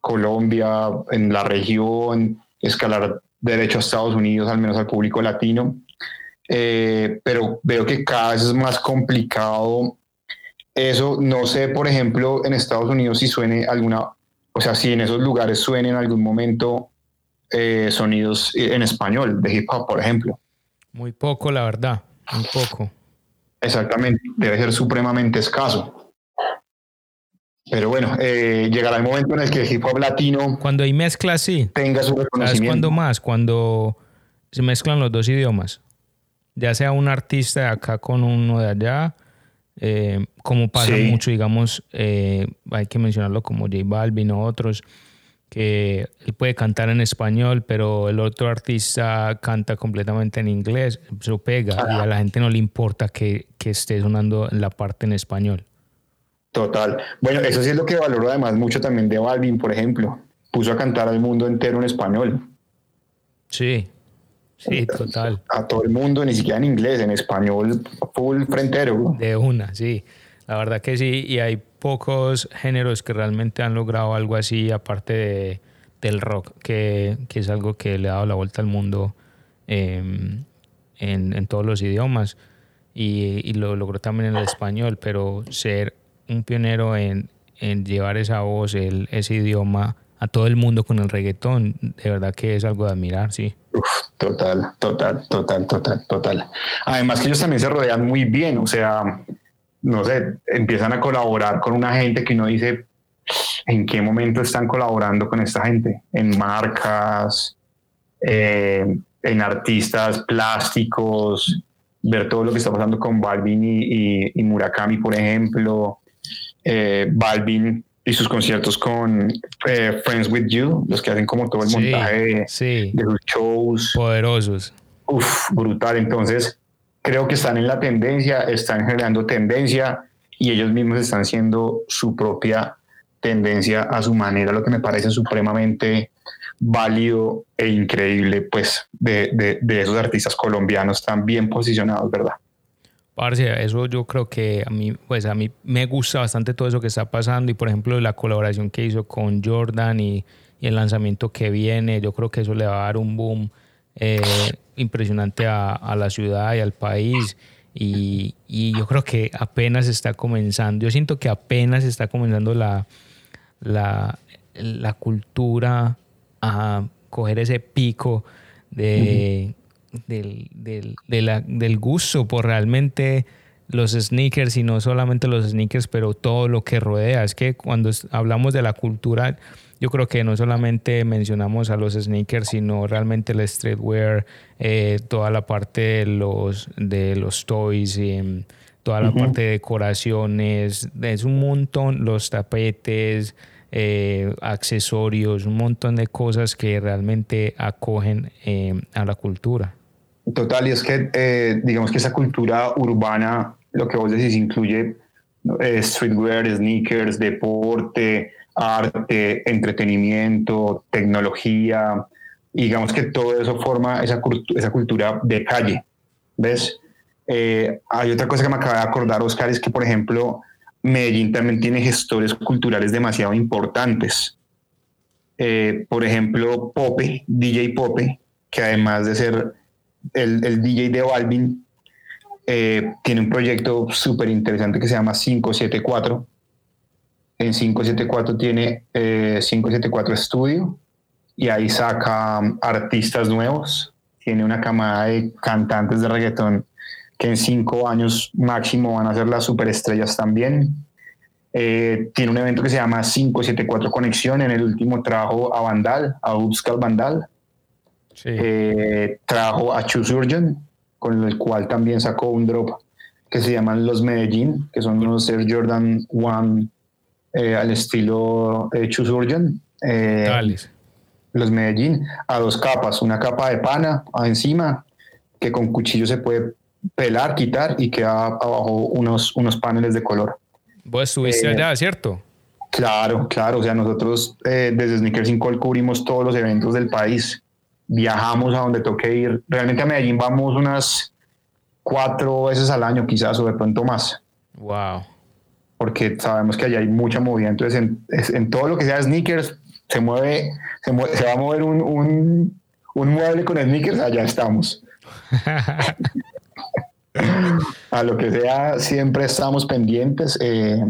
Colombia, en la región, escalar derecho a Estados Unidos, al menos al público latino. Eh, pero veo que cada vez es más complicado eso. No sé, por ejemplo, en Estados Unidos si suene alguna, o sea, si en esos lugares suenen en algún momento eh, sonidos en español de hip hop, por ejemplo. Muy poco, la verdad, muy poco. Exactamente, debe ser supremamente escaso. Pero bueno, eh, llegará el momento en el que el hip hop latino. Cuando hay mezcla, sí. Tenga su reconocimiento. ¿Sabes cuándo más? Cuando se mezclan los dos idiomas. Ya sea un artista de acá con uno de allá, eh, como pasa sí. mucho, digamos, eh, hay que mencionarlo como J Balvin o otros, que él puede cantar en español, pero el otro artista canta completamente en inglés, eso pega y a la gente no le importa que, que esté sonando la parte en español. Total. Bueno, eso sí es lo que valoro además mucho también de Balvin, por ejemplo. Puso a cantar al mundo entero en español. Sí, sí, total. A todo el mundo, ni siquiera en inglés, en español, full frentero. De una, sí. La verdad que sí, y hay pocos géneros que realmente han logrado algo así, aparte de, del rock, que, que, es algo que le ha dado la vuelta al mundo eh, en, en, todos los idiomas. Y, y, lo logró también en el español, pero ser un pionero en, en llevar esa voz, el, ese idioma a todo el mundo con el reggaetón, de verdad que es algo de admirar, sí. Total, total, total, total, total. Además que ellos también se rodean muy bien, o sea, no sé, empiezan a colaborar con una gente que uno dice, ¿en qué momento están colaborando con esta gente? En marcas, eh, en artistas plásticos, ver todo lo que está pasando con Balvin y Murakami, por ejemplo. Eh, Balvin y sus conciertos con eh, Friends with You, los que hacen como todo el Sí, montaje de, sí. de sus shows. Poderosos. Uf, brutal. Entonces, creo que están en la tendencia, están generando tendencia y ellos mismos están haciendo su propia tendencia a su manera, lo que me parece supremamente válido e increíble, pues, de, de, de esos artistas colombianos tan bien posicionados, ¿verdad? Parce, eso yo creo que a mí, pues a mí me gusta bastante todo eso que está pasando y por ejemplo la colaboración que hizo con Jordan y, el lanzamiento que viene, yo creo que eso le va a dar un boom eh, impresionante a, a, la ciudad y al país. Y, yo creo que apenas está comenzando, yo siento que apenas está comenzando la, la, cultura a coger ese pico de, del, del gusto por realmente los sneakers y no solamente los sneakers, pero todo lo que rodea. Es que cuando hablamos de la cultura, yo creo que no solamente mencionamos a los sneakers, sino realmente el streetwear, eh, toda la parte de los, de los toys, em, toda la parte de decoraciones, es un montón, los tapetes, eh, accesorios, un montón de cosas que realmente acogen em, a la cultura. Total, y es que eh, digamos que esa cultura urbana, lo que vos decís, incluye streetwear, sneakers, deporte, arte, entretenimiento, tecnología, digamos que todo eso forma esa, esa cultura de calle, ¿ves? Eh, hay otra cosa que me acaba de acordar, Oscar, es que, por ejemplo, Medellín también tiene gestores culturales demasiado importantes. Eh, por ejemplo, Pope, DJ Pope, que además de ser el, el DJ de Balvin, eh, tiene un proyecto súper interesante que se llama 574, en 574 tiene 574 eh, Studio y ahí saca um, artistas nuevos. Tiene una camada de cantantes de reggaetón que en cinco años máximo van a ser las superestrellas también. Eh, tiene un evento que se llama 574 Conexión. En el último trajo a Vandal, a Upscal Vandal. Eh, trajo a Surgeon, con el cual también sacó un drop que se llaman Los Medellín, que son unos Air Jordan One eh, al estilo eh, Chusurgeon. Eh, los Medellín, a dos capas, una capa de pana encima, que con cuchillo se puede pelar, quitar y queda abajo unos, unos paneles de color. Vos estuviste allá, ¿cierto? Claro, claro. O sea, nosotros desde Sneakers in Call cubrimos todos los eventos del país. Viajamos a donde toque ir. Realmente a Medellín vamos unas cuatro veces al año, quizás, o de pronto más. Wow porque sabemos que allá hay mucha movida. Entonces, en, todo lo que sea sneakers, se mueve, se, va a mover un, mueble con sneakers, allá estamos. <laughs> a lo que sea, siempre estamos pendientes. Eh,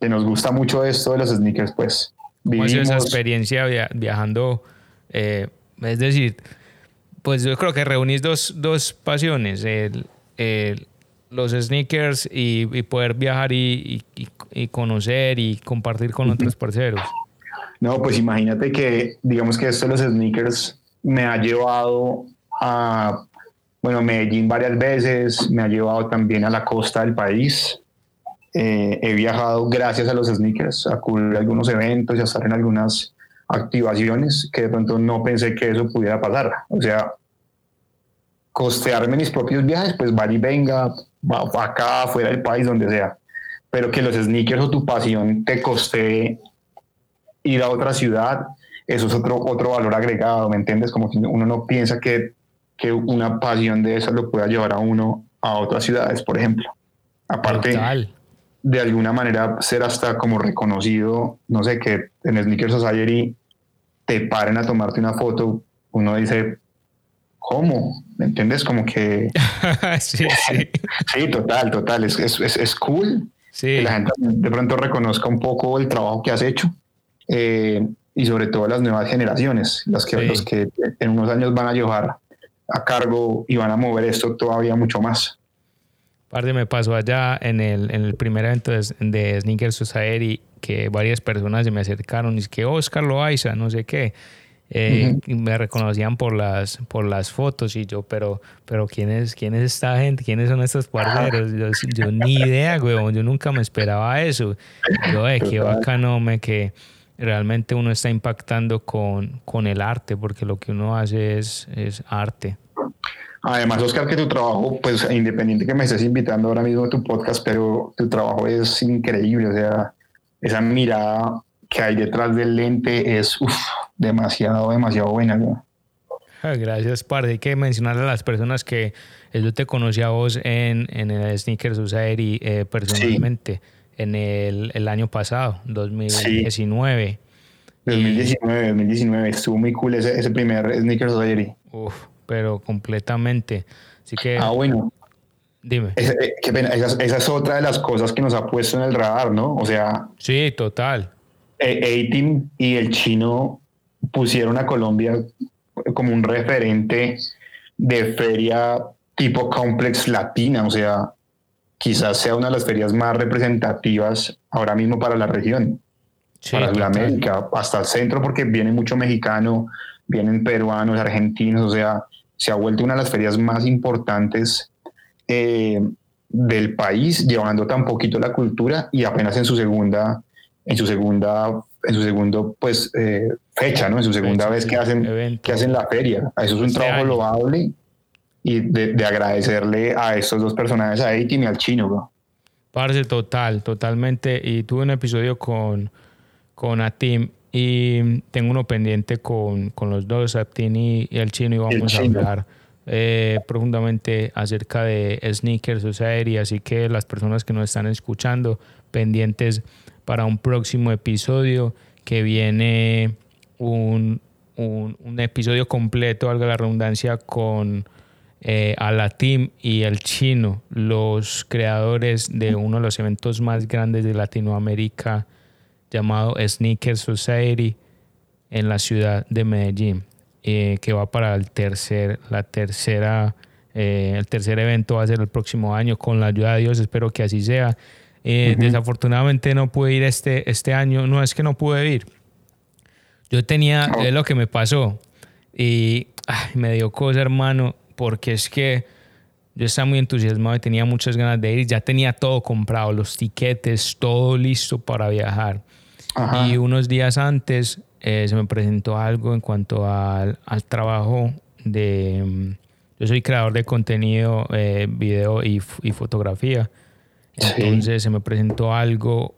que nos gusta mucho esto de los sneakers, pues. ¿Cómo ha sido esa experiencia viajando? Eh, es decir, pues yo creo que reunís dos, dos pasiones, el, el, los sneakers y, poder viajar y, conocer y compartir con otros parceros? No, pues imagínate que, digamos que esto de los sneakers me ha llevado a, bueno, Medellín varias veces, me ha llevado también a la costa del país. Eh, he viajado gracias a los sneakers, a cubrir algunos eventos y a estar en algunas activaciones que de pronto no pensé que eso pudiera pasar. O sea, costearme mis propios viajes, pues vale y venga, acá, fuera del país, donde sea. Pero que los sneakers o tu pasión te coste ir a otra ciudad, eso es otro, otro valor agregado, ¿me entiendes? Como que uno no piensa que, que una pasión de eso lo pueda llevar a uno a otras ciudades, por ejemplo. Aparte, de alguna manera ser hasta como reconocido, no sé, que en Sneaker Society te paren a tomarte una foto, uno dice, ¿cómo? ¿Me entiendes? Como que... <laughs> sí, sí. sí, total, total. Es, es, es cool que la gente de pronto reconozca un poco el trabajo que has hecho eh, y sobre todo las nuevas generaciones, las que, los que en unos años van a llevar a cargo y van a mover esto todavía mucho más. Parte me pasó allá en el, en el primer evento de, de Sneaker Society que varias personas se me acercaron y es que Oscar Loaiza, no sé qué. Eh, me reconocían por las por las fotos y yo, pero pero quién es quién es esta gente, quiénes son estos parceros, yo, ni idea, güey, yo nunca me esperaba eso. Yo, eh, qué bacano me que realmente uno está impactando con, con el arte, porque lo que uno hace es, es arte. Además, Oscar, que tu trabajo, pues independiente que me estés invitando ahora mismo a tu podcast, pero tu trabajo es increíble, o sea, esa mirada que hay detrás del lente es demasiado, demasiado buena. Ah, gracias, Par. Hay que mencionarle a las personas que yo te conocí a vos en, en el Sneaker Society eh, personalmente en el, el, año pasado, 2019. 2019, 2019. Estuvo muy cool ese, ese primer Sneaker Society. Uf, pero completamente. Así que. Ah, bueno. Dime. Esa, eh, esa, es otra de las cosas que nos ha puesto en el radar, ¿no? O sea. Sí, total. A-Team y el chino pusieron a Colombia como un referente de feria tipo complex latina, o sea, quizás sea una de las ferias más representativas ahora mismo para la región, para Sudamérica, hasta el centro, porque viene mucho mexicano, vienen peruanos, argentinos, o sea, se ha vuelto una de las ferias más importantes eh, del país, llevando tan poquito la cultura y apenas en su segunda, en su segunda, en su segundo, pues eh, fecha, ¿no? En su segunda vez que hacen, que hacen la feria. Eso es un este trabajo loable y de, agradecerle a estos dos personajes, a Eitin y al chino, bro. Parce, total, totalmente. Y tuve un episodio con, con Atim y tengo uno pendiente con, con los dos, Atim y, el chino, y vamos a hablar eh, profundamente acerca de Sneakers Society. Así que las personas que nos están escuchando, pendientes para un próximo episodio que viene un, un, un episodio completo, valga la redundancia, con eh, a la Team y el chino, los creadores de uno de los eventos más grandes de Latinoamérica llamado Sneaker Society en la ciudad de Medellín, eh, que va para el tercer, la tercera, eh, el tercer evento va a ser el próximo año con la ayuda de Dios, espero que así sea. Desafortunadamente no pude ir este, este año, no es que no pude ir, yo tenía, oh. es lo que me pasó y me dio cosa hermano, porque es que yo estaba muy entusiasmado y tenía muchas ganas de ir. Ya tenía todo comprado, los tiquetes, todo listo para viajar. Y unos días antes eh, se me presentó algo en cuanto al, trabajo de... Mm, yo soy creador de contenido, eh, video y, fotografía. Entonces se me presentó algo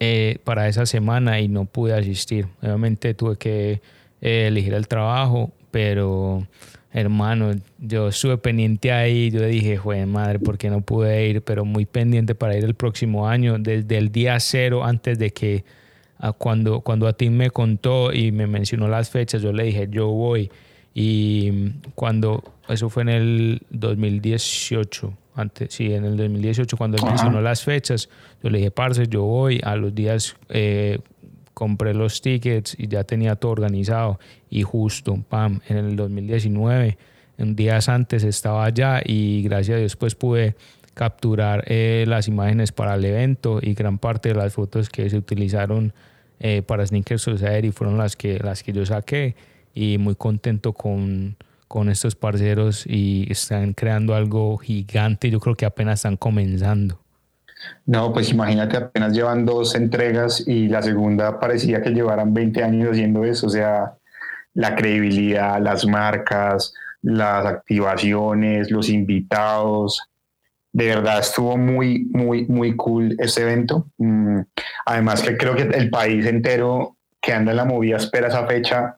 eh, para esa semana y no pude asistir. Obviamente tuve que elegir el trabajo, pero hermano, yo estuve pendiente ahí, yo dije, joder, madre, ¿por qué no pude ir? Pero muy pendiente para ir el próximo año, desde el día cero, antes de que, cuando, cuando a ti me contó y me mencionó las fechas, yo le dije, yo voy. Y cuando, eso fue en el 2018, antes, sí, en el 2018, cuando él mencionó las fechas, yo le dije, parce, yo voy a los días eh, compré los tickets y ya tenía todo organizado y justo, pam, en el 2019, un días antes estaba allá y gracias a Dios pues pude capturar eh, las imágenes para el evento y gran parte de las fotos que se utilizaron eh, para Sneakers Society fueron las que, las que yo saqué y muy contento con, con estos parceros y están creando algo gigante, yo creo que apenas están comenzando. No, pues imagínate, apenas llevan dos entregas y la segunda parecía que llevaran 20 años haciendo eso, o sea, la credibilidad, las marcas, las activaciones, los invitados. De verdad estuvo muy, muy, muy cool ese evento. Mm, además que creo que el país entero que anda en la movida espera esa fecha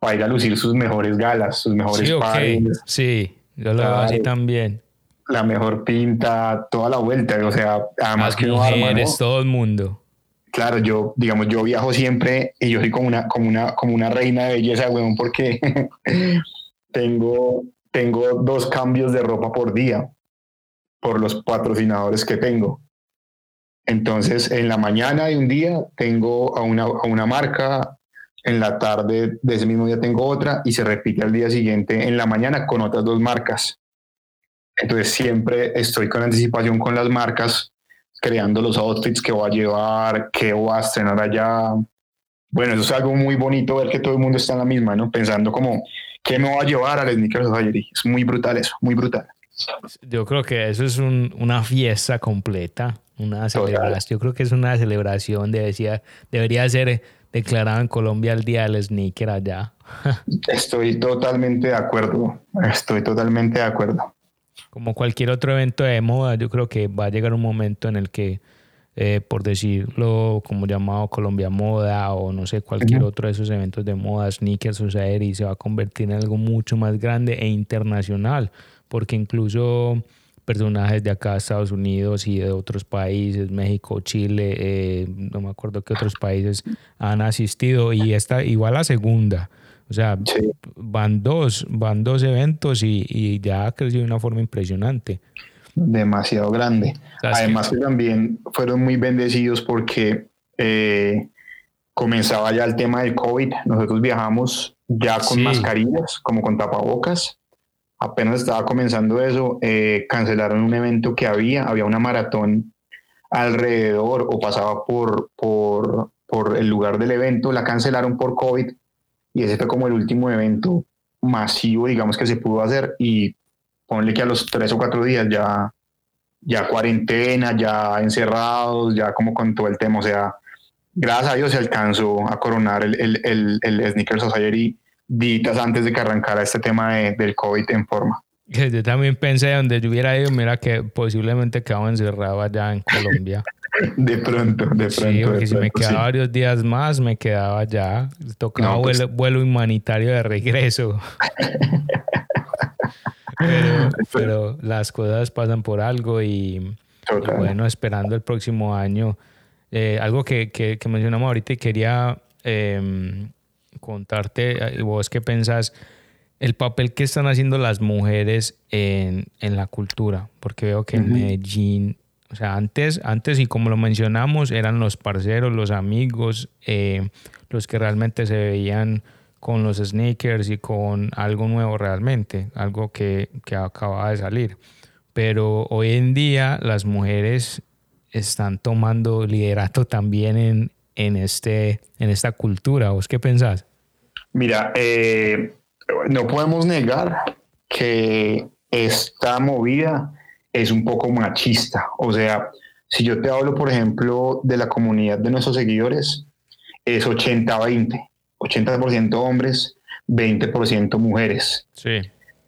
para ir a lucir sus mejores galas, sus mejores sí, Sí, yo lo veo así también. la mejor pinta, toda la vuelta, o sea, además que no arma, todo el mundo. Claro, yo, digamos, yo viajo siempre y yo soy como una, como una, como una reina de belleza, weón, porque <laughs> tengo, tengo dos cambios de ropa por día por los patrocinadores que tengo. Entonces, en la mañana de un día tengo a una, a una marca, en la tarde de ese mismo día tengo otra y se repite al día siguiente en la mañana con otras dos marcas. Entonces siempre estoy con anticipación con las marcas, creando los outfits que voy a llevar, que voy a estrenar allá. Bueno, eso es algo muy bonito ver que todo el mundo está en la misma, ¿no? Pensando como, ¿qué me va a llevar al Sneakers Society? Es muy brutal eso, muy brutal. Yo creo que eso es una fiesta completa, una celebración. Yo creo que es una celebración, debería, debería ser declarado en Colombia el Día del Sneaker allá. Estoy totalmente de acuerdo, estoy totalmente de acuerdo como cualquier otro evento de moda, yo creo que va a llegar un momento en el que, eh, por decirlo como llamado Colombia Moda o no sé, cualquier otro de esos eventos de moda, Sneakers Society, se va a convertir en algo mucho más grande e internacional, porque incluso personajes de acá, Estados Unidos y de otros países, México, Chile, eh, no me acuerdo qué otros países han asistido y esta igual la segunda. O sea, van dos, van dos eventos y, ya ha crecido de una forma impresionante. demasiado grande. Además que también fueron muy bendecidos porque eh, comenzaba ya el tema del COVID. Nosotros viajamos ya con mascarillas, como con tapabocas. Apenas estaba comenzando eso, eh, cancelaron un evento que había, había una maratón alrededor o pasaba por, por, por el lugar del evento, la cancelaron por COVID y ese fue como el último evento masivo, digamos, que se pudo hacer y ponle que a los tres o cuatro días ya, ya cuarentena, ya encerrados, ya como con todo el tema, o sea, gracias a Dios se alcanzó a coronar el, el, el, el Sneaker Society días antes de que arrancara este tema de, del COVID en forma. <laughs> Yo también pensé donde yo hubiera ido, mira que posiblemente quedaba encerrado allá en Colombia. <laughs> de pronto, de pronto. Sí, porque si me quedaba varios días más, me quedaba allá. Tocaba pues vuelo, vuelo, humanitario de regreso. <laughs> pero, las cosas pasan por algo y, bueno, esperando el próximo año. Eh, algo que, que, mencionamos ahorita y quería em, contarte, eh, vos qué pensás, el papel que están haciendo las mujeres en, en la cultura, porque veo que en Medellín, o sea, antes, antes y como lo mencionamos, eran los parceros, los amigos, eh, los que realmente se veían con los sneakers y con algo nuevo realmente, algo que, que acaba de salir. Pero hoy en día las mujeres están tomando liderato también en, en, este, en esta cultura. ¿Vos qué pensás? Mira, eh, no podemos negar que esta movida es un poco machista. O sea, si yo te hablo, por ejemplo, de la comunidad de nuestros seguidores, es 80-20. 80%, hombres, 20% mujeres. Sí.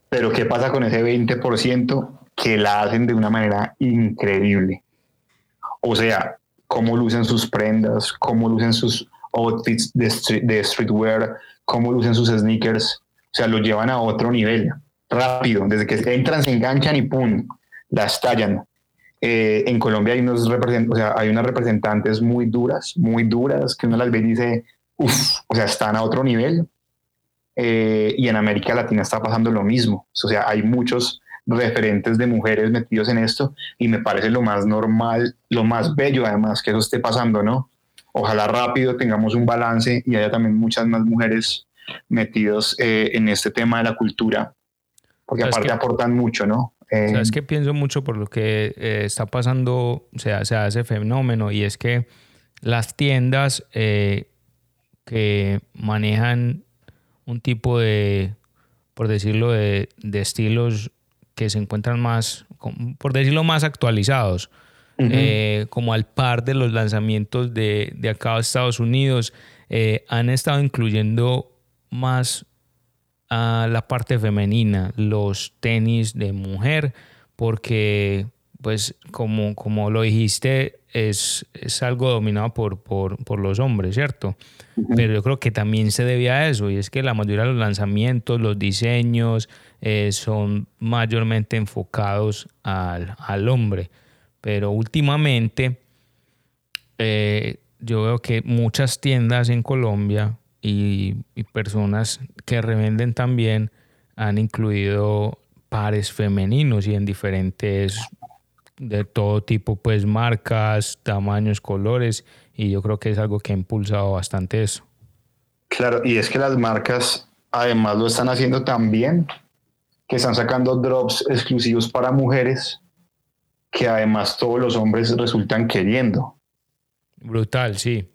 Pero ¿qué pasa con ese 20% que la hacen de una manera increíble? O sea, cómo lucen sus prendas, cómo lucen sus outfits de, de streetwear, cómo lucen sus sneakers, o sea, lo llevan a otro nivel, rápido, desde que entran, se enganchan y ¡pum! las tallan. Eh, en Colombia hay, unos o sea, hay unas representantes muy duras, muy duras, que uno las ve y dice, uff, o sea, están a otro nivel. Eh, y en América Latina está pasando lo mismo. O sea, hay muchos referentes de mujeres metidos en esto y me parece lo más normal, lo más bello además que eso esté pasando, ¿no? Ojalá rápido tengamos un balance y haya también muchas más mujeres metidos eh, en este tema de la cultura, porque aparte aportan mucho, ¿no? Eh, ¿Sabes que pienso mucho por lo que eh, está pasando, o sea, se hace fenómeno y es que las tiendas que manejan un tipo de, por decirlo, de, de estilos que se encuentran más, por decirlo, más actualizados, eh, como al par de los lanzamientos de, de acá de Estados Unidos, eh, han estado incluyendo más a la parte femenina, los tenis de mujer, porque pues como, como lo dijiste, es, es algo dominado por, por, por, los hombres, ¿cierto? Pero yo creo que también se debe a eso, y es que la mayoría de los lanzamientos, los diseños, eh, son mayormente enfocados al, al hombre. Pero últimamente eh, yo veo que muchas tiendas en Colombia y, personas que revenden también han incluido pares femeninos y en diferentes de todo tipo, pues marcas, tamaños, colores, y yo creo que es algo que ha impulsado bastante eso. Claro, y es que las marcas además lo están haciendo también, que están sacando drops exclusivos para mujeres que además todos los hombres resultan queriendo. Brutal, sí.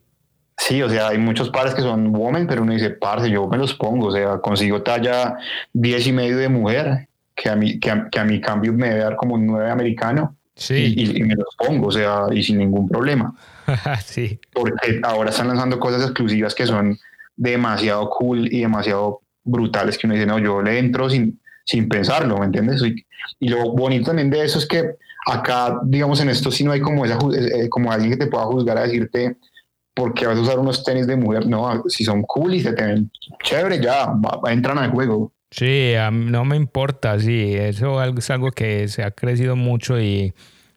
Sí, o sea, hay muchos pares que son women, pero uno dice, parce, yo me los pongo, o sea, consigo talla 10 y medio de mujer, que a mí, que a, mi cambio me debe dar como un 9 americano. Sí. Y, me los pongo, o sea, y sin ningún problema. <laughs> sí. Porque ahora están lanzando cosas exclusivas que son demasiado cool y demasiado brutales que uno dice, no, yo le entro sin, sin pensarlo, ¿me entiendes? Y, y lo bonito también de eso es que Acá, digamos, en esto sí no hay como, esa, eh, como alguien que te pueda juzgar a decirte por qué vas a usar unos tenis de mujer. No, si son cool y se te ven chévere, ya entran al juego. Sí, no me importa, sí, eso es algo que se ha crecido mucho y,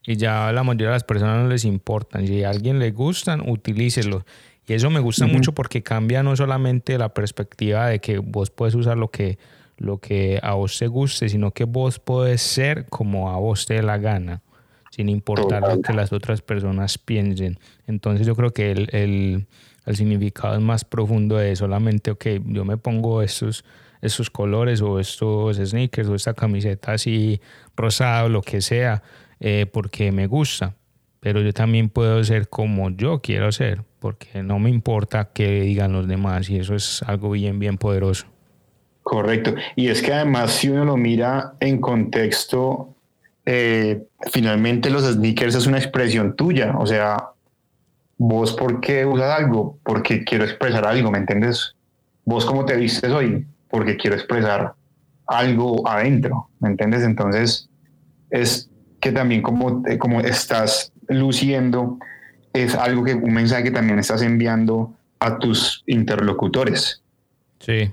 y ya la mayoría de las personas no les importan. Si a alguien le gustan, utilícelo. Y eso me gusta mucho porque cambia no solamente la perspectiva de que vos puedes usar lo que, lo que a vos te guste, sino que vos podés ser como a vos te dé la gana, sin importar lo que las otras personas piensen. Entonces yo creo que el, el, el significado es más profundo de solamente, ok, yo me pongo estos, estos colores o estos sneakers o esta camiseta así rosada o lo que sea, eh, porque me gusta. Pero yo también puedo ser como yo quiero ser, porque no me importa qué digan los demás y eso es algo bien, bien poderoso. Correcto. Y es que además si uno lo mira en contexto, eh, finalmente los sneakers es una expresión tuya. O sea, vos por qué usas algo? Porque quiero expresar algo, ¿me entiendes? Vos cómo te vistes hoy? Porque quiero expresar algo adentro, ¿me entiendes? Entonces, es que también como, eh, como estás luciendo, es algo que un mensaje que también estás enviando a tus interlocutores. Sí.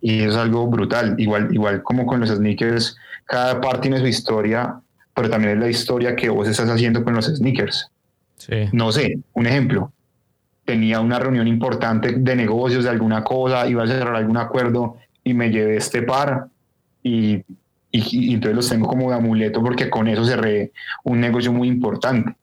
Y es algo brutal, igual, igual como con los sneakers, cada par tiene su historia, pero también es la historia que vos estás haciendo con los sneakers. Sí. No sé, un ejemplo. Tenía una reunión importante de negocios, de alguna cosa, iba a cerrar algún acuerdo y me llevé este par y, y, entonces los tengo como de amuleto porque con eso cerré un negocio muy importante.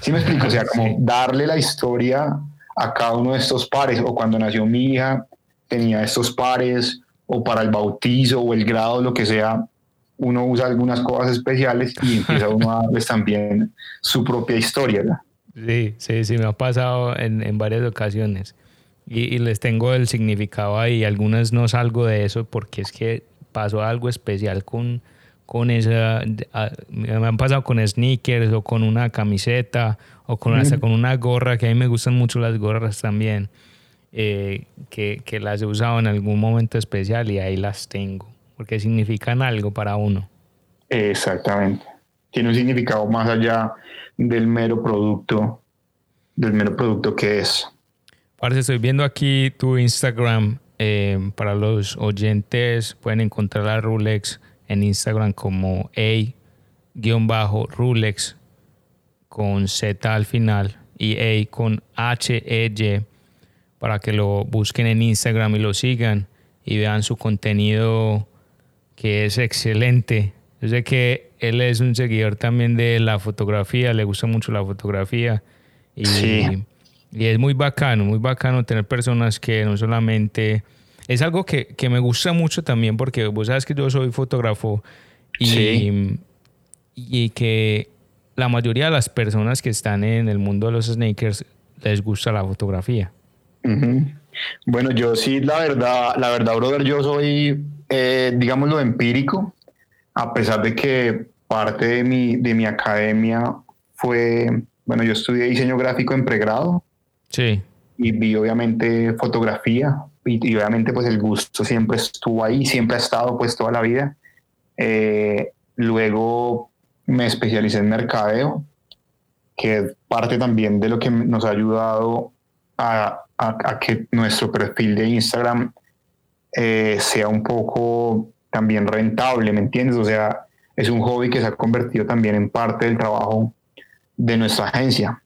¿Sí me explico? O sea, como darle la historia a cada uno de estos pares o cuando nació mi hija tenía estos pares o para el bautizo o el grado, lo que sea, uno usa algunas cosas especiales y empieza uno a darles también su propia historia. Sí, sí, sí, me ha pasado en, en varias ocasiones. Y, y, les tengo el significado ahí. Algunas no salgo de eso porque es que pasó algo especial con, con esa. Me han pasado con sneakers o con una camiseta o con, hasta con una gorra, que a mí me gustan mucho las gorras también, eh, que, que las he usado en algún momento especial y ahí las tengo porque significan algo para uno. Exactamente. Tiene un significado más allá del mero producto, del mero producto que es. Parce, estoy viendo aquí tu Instagram. Eh, para los oyentes pueden encontrar a Rulex en Instagram como A-Rulex con Z al final y A con H-E-Y para que lo busquen en Instagram y lo sigan y vean su contenido que es excelente. Yo sé que él es un seguidor también de la fotografía, le gusta mucho la fotografía. Y, y es muy bacano, muy bacano tener personas que no solamente... Es algo que, que, me gusta mucho también porque vos sabes que yo soy fotógrafo y, y que la mayoría de las personas que están en el mundo de los sneakers les gusta la fotografía. Bueno, yo sí, la verdad, la verdad, brother, yo soy eh, digamos lo empírico, a pesar de que parte de mi, de mi academia fue, bueno, yo estudié diseño gráfico en pregrado. Sí. Y vi obviamente fotografía y, obviamente pues el gusto siempre estuvo ahí, siempre ha estado pues toda la vida. Eh, luego me especialicé en mercadeo, que es parte también de lo que nos ha ayudado a, a que nuestro perfil de Instagram eh, sea un poco también rentable, ¿me entiendes? O sea, es un hobby que se ha convertido también en parte del trabajo de nuestra agencia.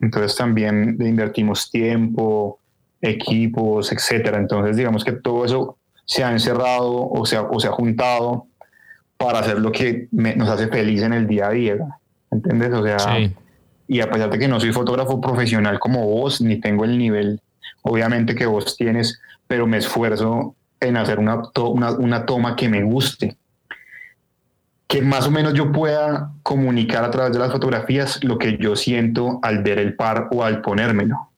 Entonces también invertimos tiempo, equipos, etcétera. Entonces digamos que todo eso se ha encerrado o se ha, o se ha juntado para hacer lo que nos hace feliz en el día a día. ¿Entiendes? O sea, y a pesar de que no soy fotógrafo profesional como vos, ni tengo el nivel, obviamente, que vos tienes, pero me esfuerzo en hacer una, una, toma que me guste. Que más o menos yo pueda comunicar a través de las fotografías lo que yo siento al ver el par o al ponérmelo.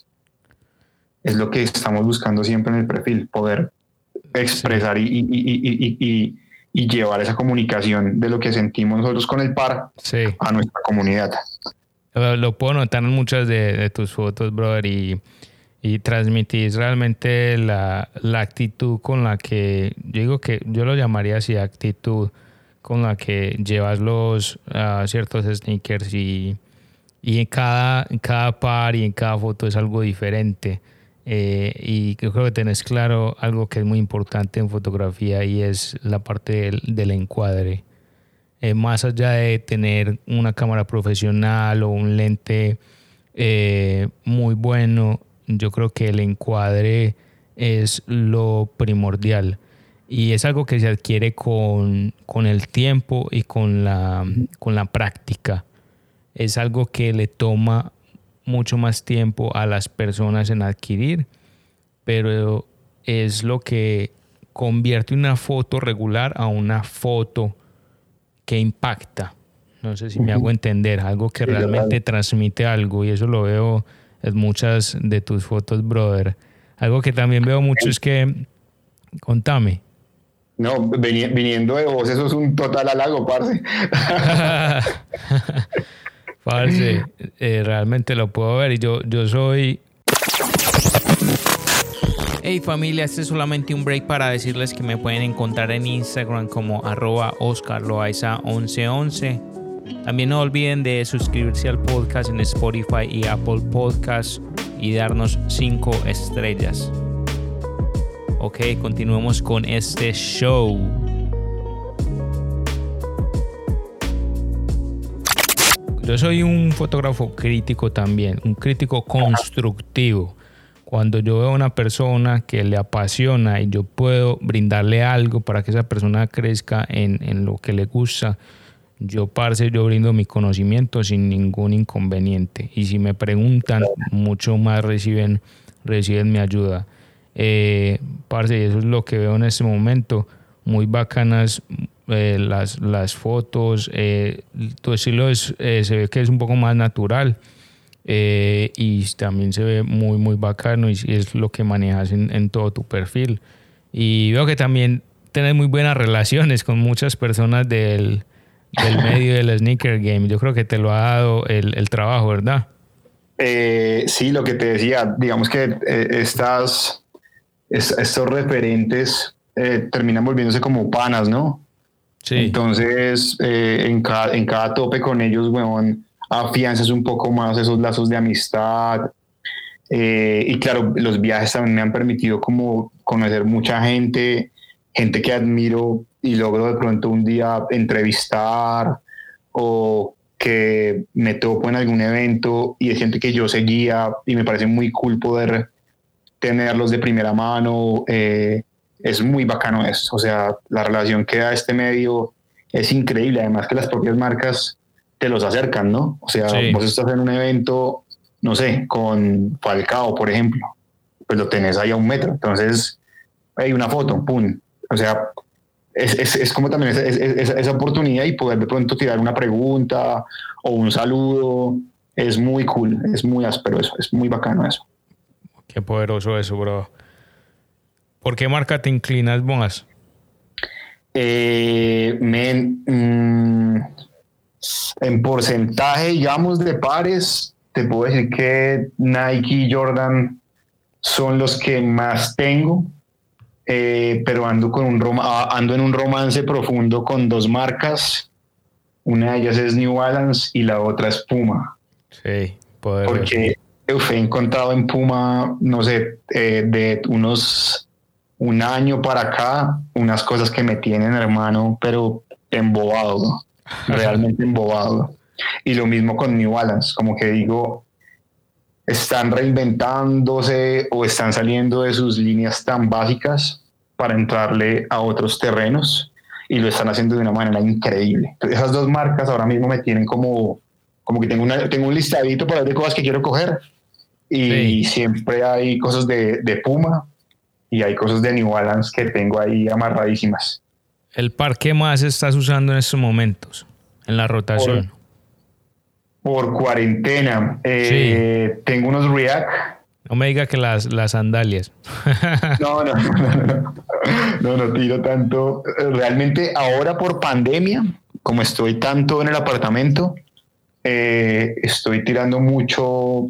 Es lo que estamos buscando siempre en el perfil, poder expresar y, y, y, llevar esa comunicación de lo que sentimos nosotros con el par a nuestra comunidad. Lo puedo notar en muchas de, de tus fotos, brother, y y transmitís realmente la, la, actitud con la que, yo digo que yo lo llamaría así, actitud con la que llevas los uh, ciertos sneakers y, y en, cada, en cada par y en cada foto es algo diferente. Eh, y yo creo que tenés claro algo que es muy importante en fotografía y es la parte del, del encuadre. Eh, más allá de tener una cámara profesional o un lente eh, muy bueno, yo creo que el encuadre es lo primordial. y es algo que se adquiere con, el tiempo y con la, con la práctica. Es algo que le toma mucho más tiempo a las personas en adquirir, pero es lo que convierte una foto regular a una foto que impacta. No sé si me hago entender, algo que realmente transmite algo y eso lo veo en muchas de tus fotos, brother. Algo que también veo mucho es que, contame. No, viniendo de vos, eso es un total halago, parce. <laughs> parce, eh, realmente lo puedo ver y yo, yo soy... Hey familia, este es solamente un break para decirles que me pueden encontrar en Instagram como arroba oscarloaiza1111. También no olviden de suscribirse al podcast en Spotify y Apple Podcasts y darnos 5 estrellas. Ok, continuemos con este show. Yo soy un fotógrafo crítico también, un crítico constructivo. Cuando yo veo a una persona que le apasiona y yo puedo brindarle algo para que esa persona crezca en, en lo que le gusta, yo, parce, yo brindo mi conocimiento sin ningún inconveniente. Y si me preguntan, mucho más reciben, reciben mi ayuda. Eh, parce, eso es lo que veo en este momento. Muy bacanas eh, las, las fotos. Eh, tu estilo es, eh, se ve que es un poco más natural. y también se ve muy, muy bacano y es lo que manejas en, en todo tu perfil. Y veo que también tienes muy buenas relaciones con muchas personas del, del <laughs> medio del sneaker game. Yo creo que te lo ha dado el, el trabajo, ¿verdad? Eh, sí, lo que te decía, digamos que eh, estas, estos referentes eh, terminan volviéndose como panas, ¿no? Sí. Entonces, en, cada, en cada tope con ellos, weón, afianzas un poco más esos lazos de amistad. y claro, los viajes también me han permitido como conocer mucha gente, gente que admiro y logro de pronto un día entrevistar o que me topo en algún evento y es gente que yo seguía y me parece muy cool poder tenerlos de primera mano. Eh, es muy bacano eso. O sea, la relación que da este medio es increíble. Además que las propias marcas te los acercan, ¿no? O sea, vos estás en un evento, no sé, con Falcao, por ejemplo, pues lo tenés ahí a un metro. Entonces, hay una foto, pum. O sea, es, es, como también esa, esa, oportunidad y poder de pronto tirar una pregunta o un saludo. Es muy cool, es muy áspero eso, es muy bacano eso. Qué poderoso eso, bro. ¿Por qué marca te inclinas más? Eh, mm, en porcentaje, digamos, de pares, te puedo decir que Nike y Jordan son los que más tengo eh, pero ando, con un ah, ando en un romance profundo con dos marcas. Una de ellas es New Balance y la otra es Puma. Sí, Porque he encontrado en Puma, no sé, eh, de unos un año para acá, unas cosas que me tienen, hermano, pero embobado, <laughs> realmente embobado. Y lo mismo con New Balance, como que digo, están reinventándose o están saliendo de sus líneas tan básicas para entrarle a otros terrenos y lo están haciendo de una manera increíble. esas dos marcas ahora mismo me tienen como, como que tengo, una, tengo un listadito para ver cosas que quiero coger y siempre hay cosas de, de, Puma y hay cosas de New Balance que tengo ahí amarradísimas. ¿El par qué más estás usando en estos momentos en la rotación? Por, cuarentena. Eh, tengo unos React no me diga que las, las sandalias. <laughs> No, no, no, no, no, tiro tanto. Realmente ahora por pandemia, como estoy tanto en el apartamento, eh, estoy tirando mucho,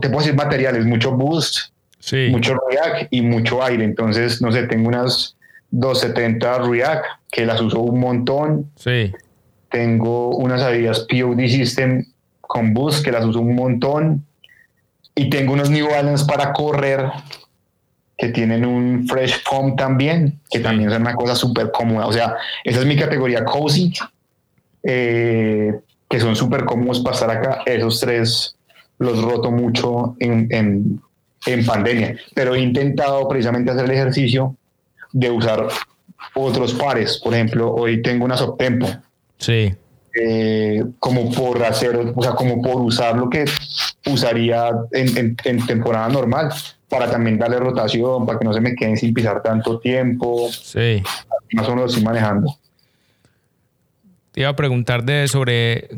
te puedo decir materiales, mucho boost, mucho React y mucho aire. Entonces, no sé, tengo unas 270 React que las uso un montón. Sí. Tengo unas Adidas POD System con boost que las uso un montón y tengo unos New Balance para correr que tienen un Fresh Foam también, que también es una cosa súper cómoda. O sea, esa es mi categoría cozy, eh, que son súper cómodos para estar acá. Esos tres los roto mucho en, en, en, pandemia, pero he intentado precisamente hacer el ejercicio de usar otros pares. Por ejemplo, hoy tengo una Subtempo. Sí. Eh, como por hacer, o sea, como por usar lo que usaría en, temporada normal, para también darle rotación, para que no se me queden sin pisar tanto tiempo. Sí. Más o menos lo estoy manejando. Te iba a preguntar de sobre,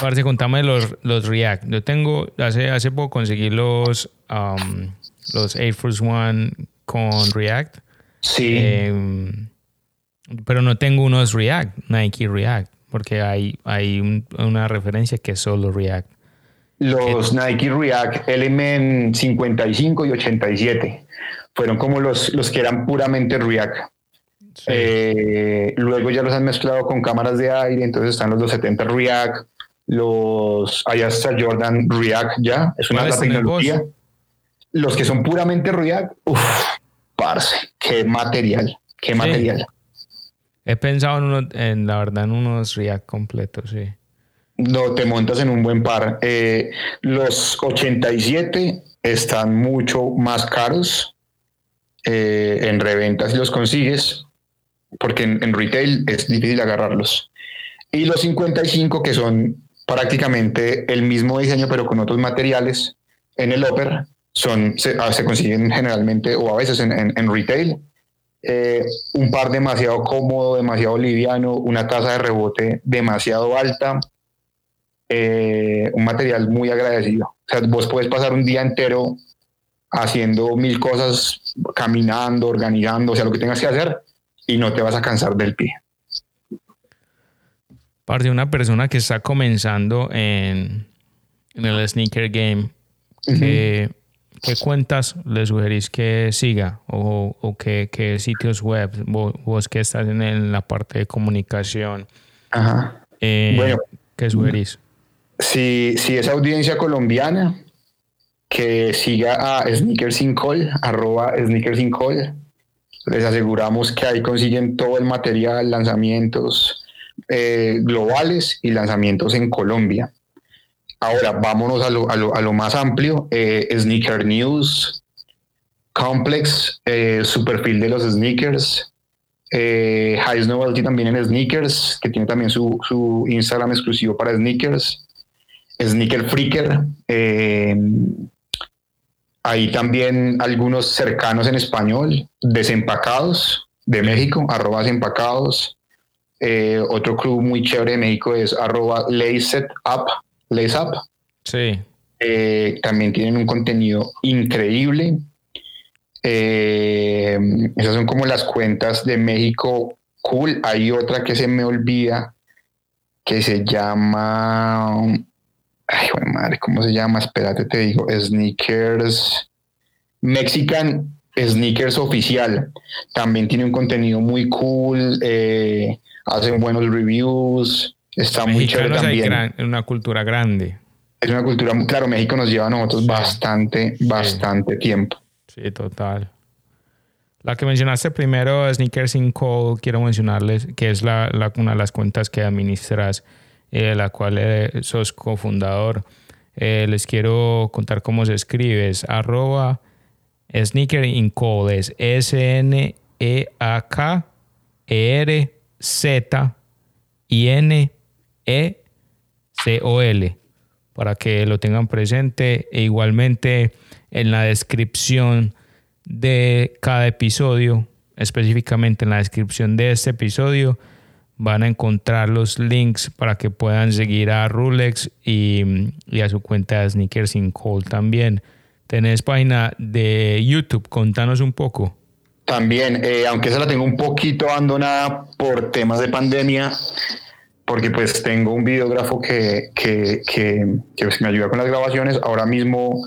parece contame los, los React. Yo tengo, hace, hace poco conseguí los, um, los Air Force One con React. Sí. Em, pero no tengo unos React, Nike React porque hay, hay una referencia que es solo React. Los Nike React Element 55 y 87 fueron como los, los que eran puramente React. Eh, luego ya los han mezclado con cámaras de aire, entonces están los 270 React, los hay hasta Jordan React ya, es una tecnología. Los que son puramente React, uff, parce, qué material, qué material. He pensado en, la verdad en unos React completos, sí. No, te montas en un buen par. Eh, los 87 están mucho más caros eh, en reventa si los consigues, porque en, retail es difícil agarrarlos. Y los 55 que son prácticamente el mismo diseño pero con otros materiales en el Upper son, se, ah, consiguen generalmente o a veces en retail eh, un par demasiado cómodo, demasiado liviano, una tasa de rebote demasiado alta, eh, un material muy agradecido. O sea, vos puedes pasar un día entero haciendo mil cosas, caminando, organizando, o sea, lo que tengas que hacer y no te vas a cansar del pie. Parte de una persona que está comenzando en, el sneaker game, que ¿Qué cuentas le sugerís que siga o, o qué, sitios web? Vos, que estás en, la parte de comunicación. Ajá. Eh, bueno, ¿qué sugerís? Si, si es audiencia colombiana, que siga a Sneakers in Call, arroba Sneakers in Call. Les aseguramos que ahí consiguen todo el material, lanzamientos eh, globales y lanzamientos en Colombia. Ahora, vámonos a lo, a lo, a lo más amplio. Eh, sneaker News, Complex, eh, su perfil de los sneakers, eh, Novelty también en sneakers, que tiene también su, su Instagram exclusivo para sneakers, Sneaker Freaker, eh, ahí también algunos cercanos en español, Desempacados de México, arroba Desempacados, otro club muy chévere de México es arroba Up, Les Up. Sí. Eh, también tienen un contenido increíble. Eh, esas son como las cuentas de México cool. Hay otra que se me olvida que se llama. Ay, madre, ¿cómo se llama? Espérate, te digo. Sneakers. Mexican Sneakers Oficial. También tiene un contenido muy cool. Eh, hacen buenos reviews. Está muy chévere también. una cultura grande. Es una cultura, claro, México nos lleva a nosotros bastante, bastante tiempo. Sí, total. La que mencionaste primero, Sneakers in Call, quiero mencionarles que es la, una de las cuentas que administras, eh, la cual eh, sos cofundador. Eh, les quiero contar cómo se escribe. Es arroba Sneaker in Call. Es S-N-E-A-K-E-R-Z-I-N e-C-O-L, para que lo tengan presente e igualmente en la descripción de cada episodio, específicamente en la descripción de este episodio, van a encontrar los links para que puedan seguir a Rulex y, a su cuenta de Sneakers in Call también. Tenés página de YouTube, contanos un poco. También, eh, aunque esa la tengo un poquito abandonada por temas de pandemia, porque pues tengo un videógrafo que, que, que, me ayuda con las grabaciones. Ahora mismo,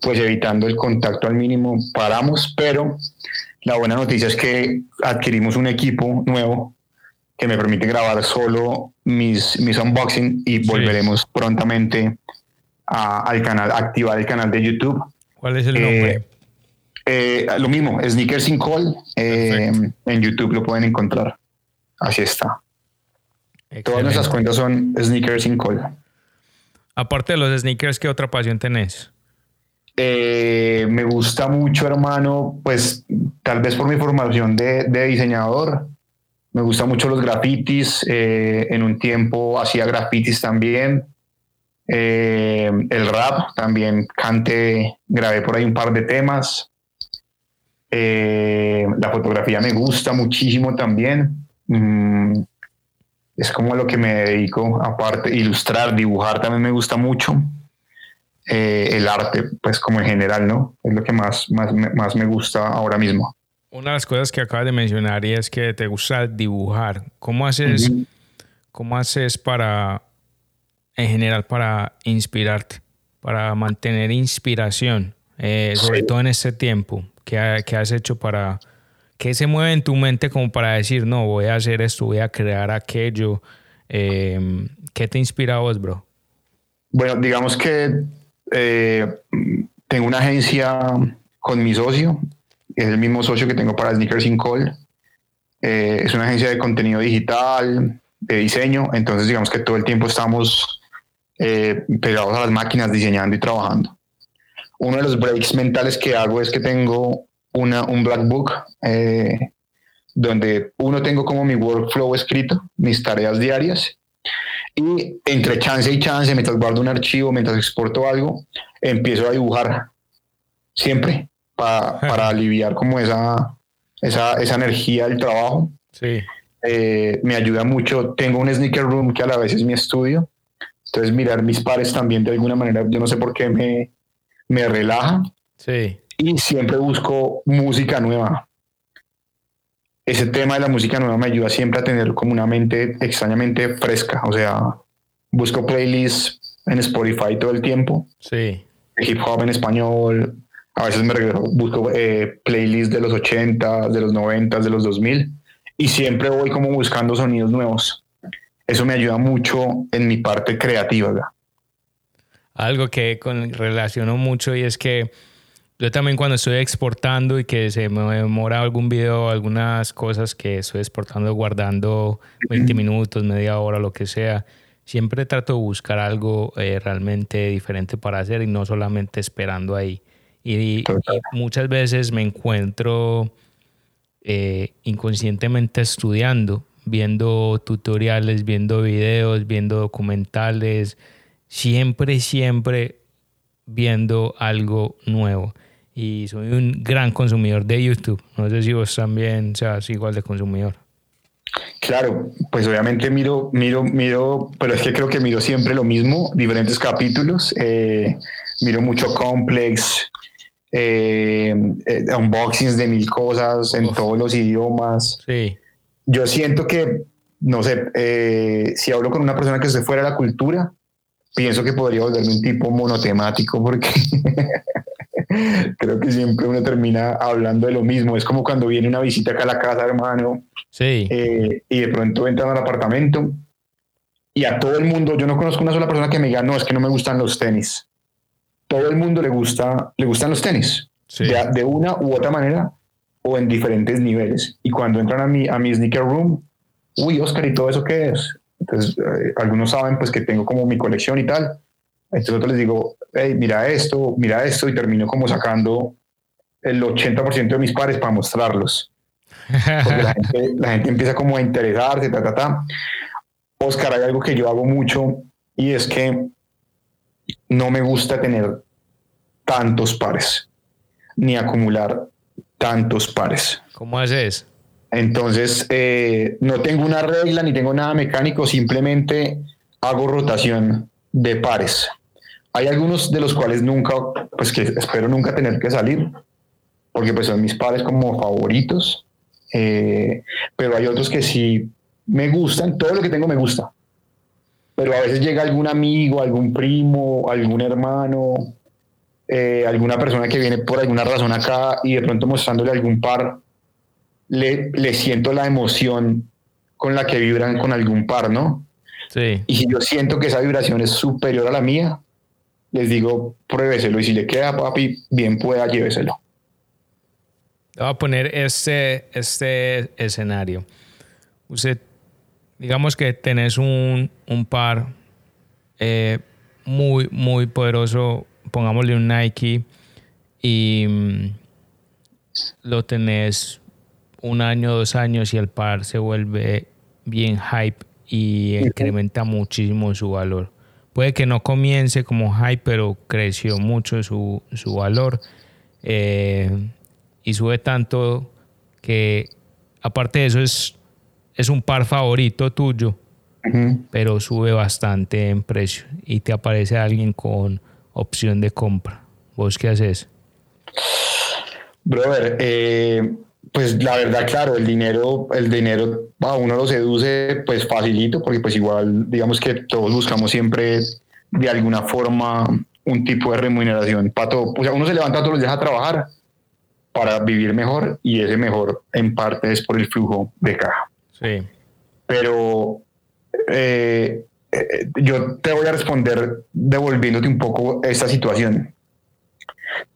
pues evitando el contacto al mínimo, paramos, pero la buena noticia es que adquirimos un equipo nuevo que me permite grabar solo mis, mis unboxing y volveremos prontamente al canal, activar el canal de YouTube. ¿Cuál es el nombre? Eh, eh, lo mismo, Sneakers in Call. Eh, en YouTube lo pueden encontrar. Así está. Todas nuestras cuentas son sneakers sin cola. Aparte de los sneakers, ¿qué otra pasión tenés? Eh, me gusta mucho, hermano, pues tal vez por mi formación de, diseñador, Me gustan mucho los grafitis. Eh, en un tiempo hacía grafitis también. Eh, el rap también canté, grabé por ahí un par de temas. Eh, la fotografía me gusta muchísimo también. Mm, es como lo que me dedico, aparte, ilustrar, dibujar también me gusta mucho. el arte, pues como en general, ¿no? Es lo que más, más, más me gusta ahora mismo. Una de las cosas que acabas de mencionar y es que te gusta dibujar. ¿Cómo haces, ¿cómo haces para, en general, para inspirarte, para mantener inspiración, eh, sobre todo en este tiempo? ¿Qué, has hecho para, qué se mueve en tu mente como para decir, no, voy a hacer esto, voy a crear aquello? Em, ¿Qué te inspira a vos, bro? Bueno, digamos que eh, tengo una agencia con mi socio es el mismo socio que tengo para Sneakers in Call. Eh, es una agencia de contenido digital, de diseño, entonces digamos que todo el tiempo estamos eh, pegados a las máquinas diseñando y trabajando. Uno de los breaks mentales que hago es que tengo una, un black book eh, donde uno tengo como mi workflow escrito, mis tareas diarias, y entre chance y chance, mientras guardo un archivo, mientras exporto algo, empiezo a dibujar. Siempre <laughs> para, aliviar como esa, esa, esa, energía del trabajo. Sí. Eh, me ayuda mucho. Tengo un sneaker room que a la vez es mi estudio. Entonces mirar mis pares también de alguna manera, yo no sé por qué me, me relaja. Sí. Y siempre busco música nueva. Ese tema de la música nueva me ayuda siempre a tener como una mente extrañamente fresca. O sea, busco playlists en Spotify todo el tiempo. Sí. Hip hop en español, a veces me regreso, busco eh, playlists de los 80, de los 90, de los 2000 y siempre voy como buscando sonidos nuevos. Eso me ayuda mucho en mi parte creativa. Algo que con, relaciono mucho y es que yo también cuando estoy exportando y que se me demora algún video, algunas cosas que estoy exportando, guardando 20 minutos, media hora, lo que sea, siempre trato de buscar algo eh, realmente diferente para hacer y no solamente esperando ahí. Y, muchas veces me encuentro eh, inconscientemente estudiando, viendo tutoriales, viendo videos, viendo documentales, siempre, siempre viendo algo nuevo. Y soy un gran consumidor de YouTube. No sé si vos también seas igual de consumidor. Claro, pues obviamente miro, miro, miro, pero es que creo que miro siempre lo mismo, diferentes capítulos. Eh, miro mucho Complex, eh, eh, unboxings de mil cosas en todos los idiomas. Sí. Yo siento que, no sé, eh, si hablo con una persona que se fuera de la cultura, pienso que podría volverme un tipo monotemático porque <laughs> creo que siempre uno termina hablando de lo mismo. Es como cuando viene una visita acá a la casa, hermano, sí. y de pronto entran al apartamento y a todo el mundo, yo no conozco una sola persona que me diga, no, es que no me gustan los tenis todo el mundo le gusta, le gustan los tenis, de, una u otra manera o en diferentes niveles. Y cuando entran a mi, a mi sneaker room, uy, Oscar, ¿y todo eso qué es? Entonces, eh, algunos saben pues que tengo como mi colección y tal. Entonces les digo, hey, mira esto, mira esto, y termino como sacando el 80% de mis pares para mostrarlos. Porque la gente, la gente empieza como a interesarse, ta, ta, ta. Oscar, hay algo que yo hago mucho y es que no me gusta tener tantos pares, ni acumular tantos pares. ¿Cómo haces? Entonces, eh, no tengo una regla ni tengo nada mecánico, simplemente hago rotación de pares. Hay algunos de los cuales nunca, pues que espero nunca tener que salir, porque pues son mis pares como favoritos, eh, pero hay otros que sí me gustan, todo lo que tengo me gusta pero a veces llega algún amigo, algún primo, algún hermano, eh, alguna persona que viene por alguna razón acá y de pronto mostrándole algún par, le, le siento la emoción con la que vibran con algún par, ¿no? Sí. Y si yo siento que esa vibración es superior a la mía, les digo, pruébeselo y si le queda papi, bien pueda, lléveselo. Voy a poner este, este escenario. Usted digamos que tenés un, par eh, muy, muy poderoso, pongámosle un Nike, y mm, lo tenés un año, dos años y el par se vuelve bien hype y incrementa muchísimo su valor. Puede que no comience como hype, pero creció mucho su, valor eh, y sube tanto que aparte de eso es, es un par favorito tuyo, pero sube bastante en precio y te aparece alguien con opción de compra. ¿Vos qué haces? Brother, eh, pues la verdad, claro, el dinero, el dinero a uno lo seduce pues facilito, porque pues igual, digamos que todos buscamos siempre de alguna forma un tipo de remuneración para todo. O sea, uno se levanta todos los días a trabajar para vivir mejor y ese mejor en parte es por el flujo de caja. Sí. Pero eh, eh, yo te voy a responder devolviéndote un poco esta situación.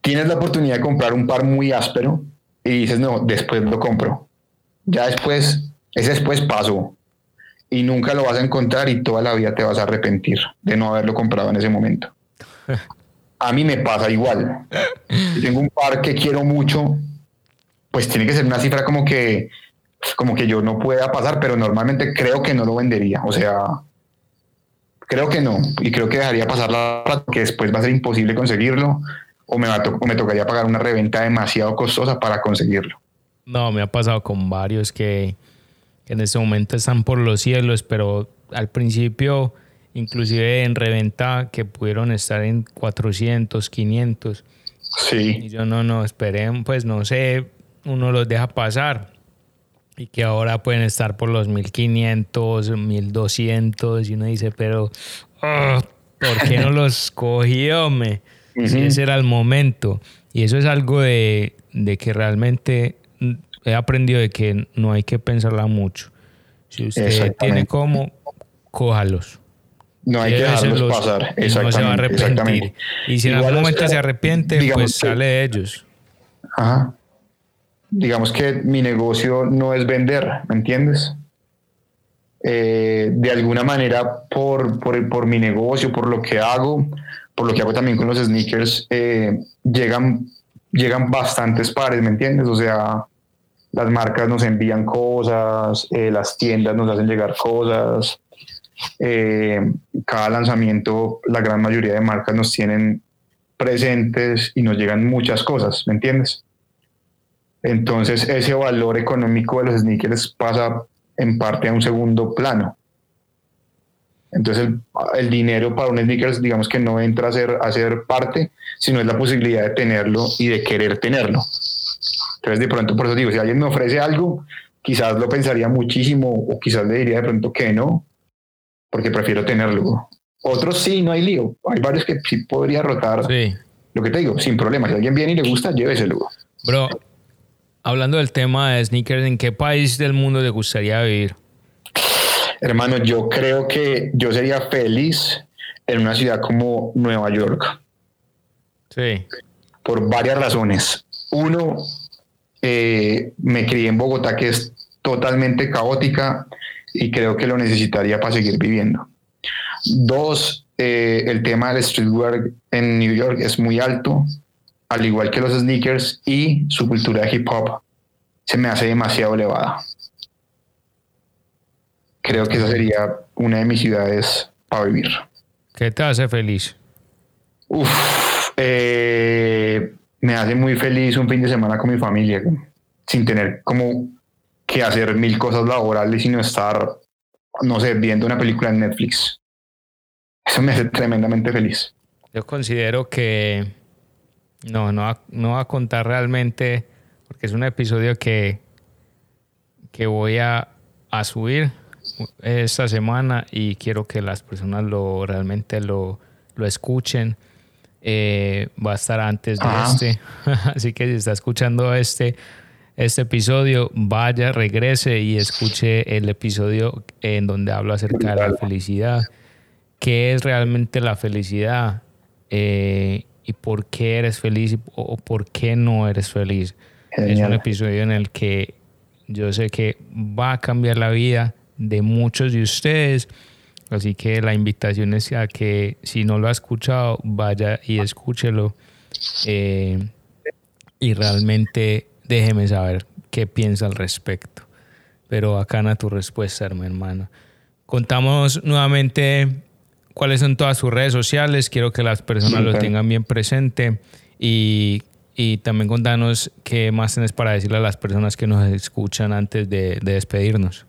Tienes la oportunidad de comprar un par muy áspero y dices, no, después lo compro. Ya después, ese después pasó y nunca lo vas a encontrar y toda la vida te vas a arrepentir de no haberlo comprado en ese momento. A mí me pasa igual. Si tengo un par que quiero mucho, pues tiene que ser una cifra como que como que yo no pueda pasar, pero normalmente creo que no lo vendería. O sea, creo que no. Y creo que dejaría pasar la que después va a ser imposible conseguirlo o me, me tocaría pagar una reventa demasiado costosa para conseguirlo. No, me ha pasado con varios que, en este momento están por los cielos, pero al principio, inclusive en reventa, que pudieron estar en 400, 500. Sí. Y yo no, no, esperen, pues no sé, uno los deja pasar y que ahora pueden estar por los 1500, 1200 y uno dice, pero ah, ¿por qué no los cogió? Me? Ese era el momento. Y eso es algo de, que realmente he aprendido de que no hay que pensarla mucho. Si usted tiene como, cójalos. No hay que dejarlos pasar. Y no se va a arrepentir. Y si en algún momento se arrepiente, pues sale de ellos. Ajá. Digamos que mi negocio no es vender, ¿me entiendes? Eh, de alguna manera, por, por, por mi negocio, por lo que hago, por lo que hago también con los sneakers, eh, llegan, llegan bastantes pares, ¿me entiendes? O sea, las marcas nos envían cosas, eh, las tiendas nos hacen llegar cosas. Eh, cada lanzamiento, la gran mayoría de marcas nos tienen presentes y nos llegan muchas cosas, ¿me entiendes? Entonces ese valor económico de los sneakers pasa en parte a un segundo plano. Entonces el, dinero para un sneakers digamos que no entra a ser, a ser parte, sino es la posibilidad de tenerlo y de querer tenerlo. Entonces de pronto por eso digo, si alguien me ofrece algo, quizás lo pensaría muchísimo o quizás le diría de pronto que no, porque prefiero tenerlo. Otros sí, no hay lío. Hay varios que sí podría rotar. Sí. Lo que te digo, sin problema. Si alguien viene y le gusta, lléveselo. Bro, hablando del tema de sneakers, ¿en qué país del mundo te gustaría vivir? Hermano, yo creo que yo sería feliz en una ciudad como Nueva York. Sí. Por varias razones. Uno, eh, me crié en Bogotá, que es totalmente caótica y creo que lo necesitaría para seguir viviendo. Dos, eh, el tema del streetwear en New York es muy alto, al igual que los sneakers y su cultura de hip hop se me hace demasiado elevada creo que esa sería una de mis ciudades para vivir. ¿Qué te hace feliz? Uf, eh, me hace muy feliz un fin de semana con mi familia, sin tener como que hacer mil cosas laborales, sino estar, no sé, viendo una película en Netflix. Eso me hace tremendamente feliz. Yo considero que no, no, no va a contar realmente, porque es un episodio que, que voy a, a subir esta semana y quiero que las personas lo realmente lo, lo escuchen. Eh, va a estar antes de este. <laughs> Así que si está escuchando este, este episodio, vaya, regrese y escuche el episodio en donde hablo acerca de la felicidad. ¿Qué es realmente la felicidad? Eh, ¿Y por qué eres feliz o por qué no eres feliz? Es un episodio en el que yo sé que va a cambiar la vida de muchos de ustedes. Así que la invitación es a que si no lo ha escuchado, vaya y escúchelo. Eh, y realmente déjeme saber qué piensa al respecto. Pero bacana tu respuesta, hermano. Contamos nuevamente cuáles son todas sus redes sociales. Quiero que las personas lo tengan bien presente. Y, y, también contanos qué más tienes para decirle a las personas que nos escuchan antes de, de despedirnos.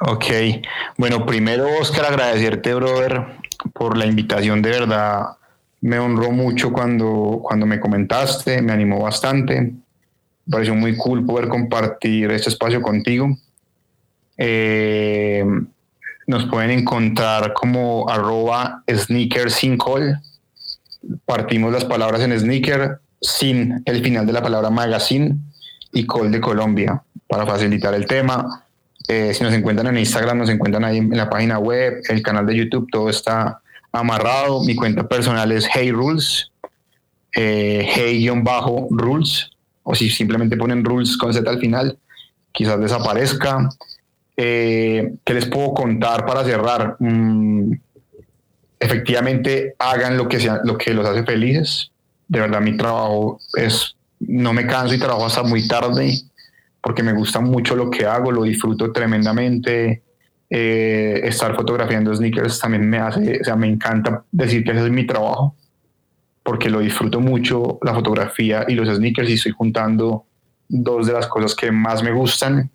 Ok. Bueno, primero, Oscar, agradecerte, brother, por la invitación. De verdad, me honró mucho cuando, cuando me comentaste, me animó bastante. Me pareció muy cool poder compartir este espacio contigo. Eh, nos pueden encontrar como arroba sneaker sin call. Partimos las palabras en sneaker sin el final de la palabra magazine y call de Colombia para facilitar el tema. Eh, si nos encuentran en Instagram, nos encuentran ahí en la página web, el canal de YouTube, todo está amarrado. Mi cuenta personal es Hey Rules, eh, Hey-Rules, o si simplemente ponen Rules con Z al final, quizás desaparezca. Eh, ¿Qué les puedo contar para cerrar? Mm, efectivamente, hagan lo que, sea, lo que los hace felices. De verdad, mi trabajo es, no me canso y trabajo hasta muy tarde porque me gusta mucho lo que hago, lo disfruto tremendamente. Eh, estar fotografiando sneakers también me hace, o sea, me encanta decir que ese es mi trabajo, porque lo disfruto mucho, la fotografía y los sneakers, y estoy juntando dos de las cosas que más me gustan.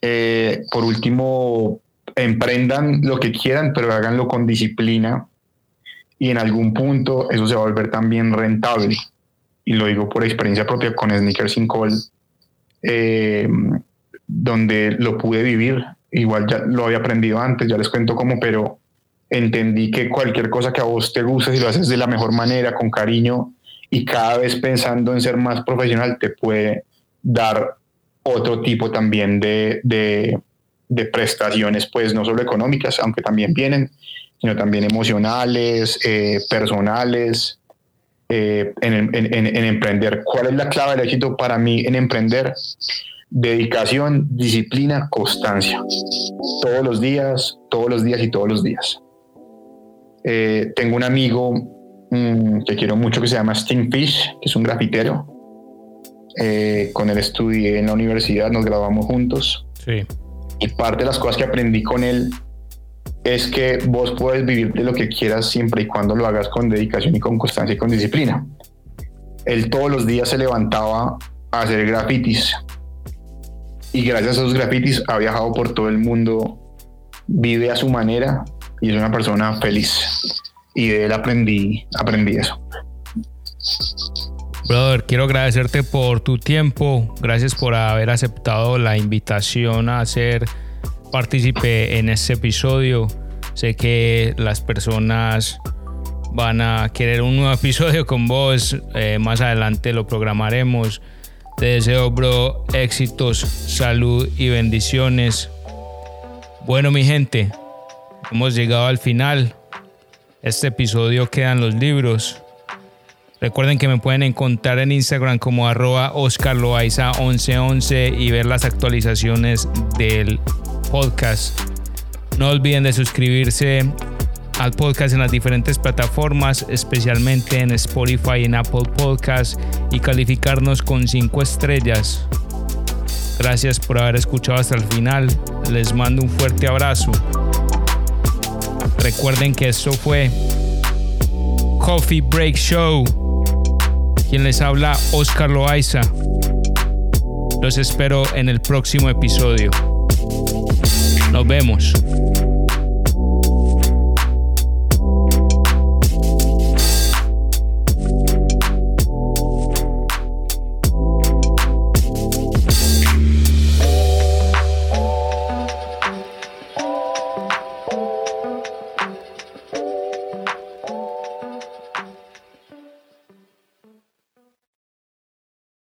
Eh, por último, emprendan lo que quieran, pero háganlo con disciplina y en algún punto eso se va a volver también rentable. Y lo digo por experiencia propia con Sneakers Sin Call, eh, donde lo pude vivir. Igual ya lo había aprendido antes, ya les cuento cómo, pero entendí que cualquier cosa que a vos te guste, si lo haces de la mejor manera, con cariño y cada vez pensando en ser más profesional, te puede dar otro tipo también de, de, prestaciones, pues no solo económicas, aunque también vienen, sino también emocionales, eh, personales, eh, en, en emprender. ¿Cuál es la clave del éxito para mí en emprender? dedicación, disciplina, constancia. Todos los días, todos los días y todos los días. Eh, tengo un amigo mm, que quiero mucho que se llama Sting Fish, que es un grafitero. Eh, con él estudié en la universidad, nos graduamos juntos. Sí. Y parte de las cosas que aprendí con él es que vos puedes vivir de lo que quieras siempre y cuando lo hagas con dedicación y con constancia y con disciplina. Él todos los días se levantaba a hacer grafitis y gracias a esos grafitis ha viajado por todo el mundo, vive a su manera y es una persona feliz. Y de él aprendí, aprendí eso. Brother, quiero agradecerte por tu tiempo. Gracias por haber aceptado la invitación a ser partícipe en este episodio. Sé que las personas van a querer un nuevo episodio con vos. Eh, más adelante lo programaremos. Te deseo, bro, éxitos, salud y bendiciones. Bueno, mi gente, hemos llegado al final. Este episodio quedan los libros. Recuerden que me pueden encontrar en Instagram como arroba oscarloaiza1111 y ver las actualizaciones del podcast. No olviden de suscribirse al podcast en las diferentes plataformas, especialmente en Spotify y en Apple Podcasts, y calificarnos con 5 estrellas. Gracias por haber escuchado hasta el final. Les mando un fuerte abrazo. Recuerden que esto fue Coffee Break Show. Quien les habla, Oscar Loaiza. Los espero en el próximo episodio. Nos vemos.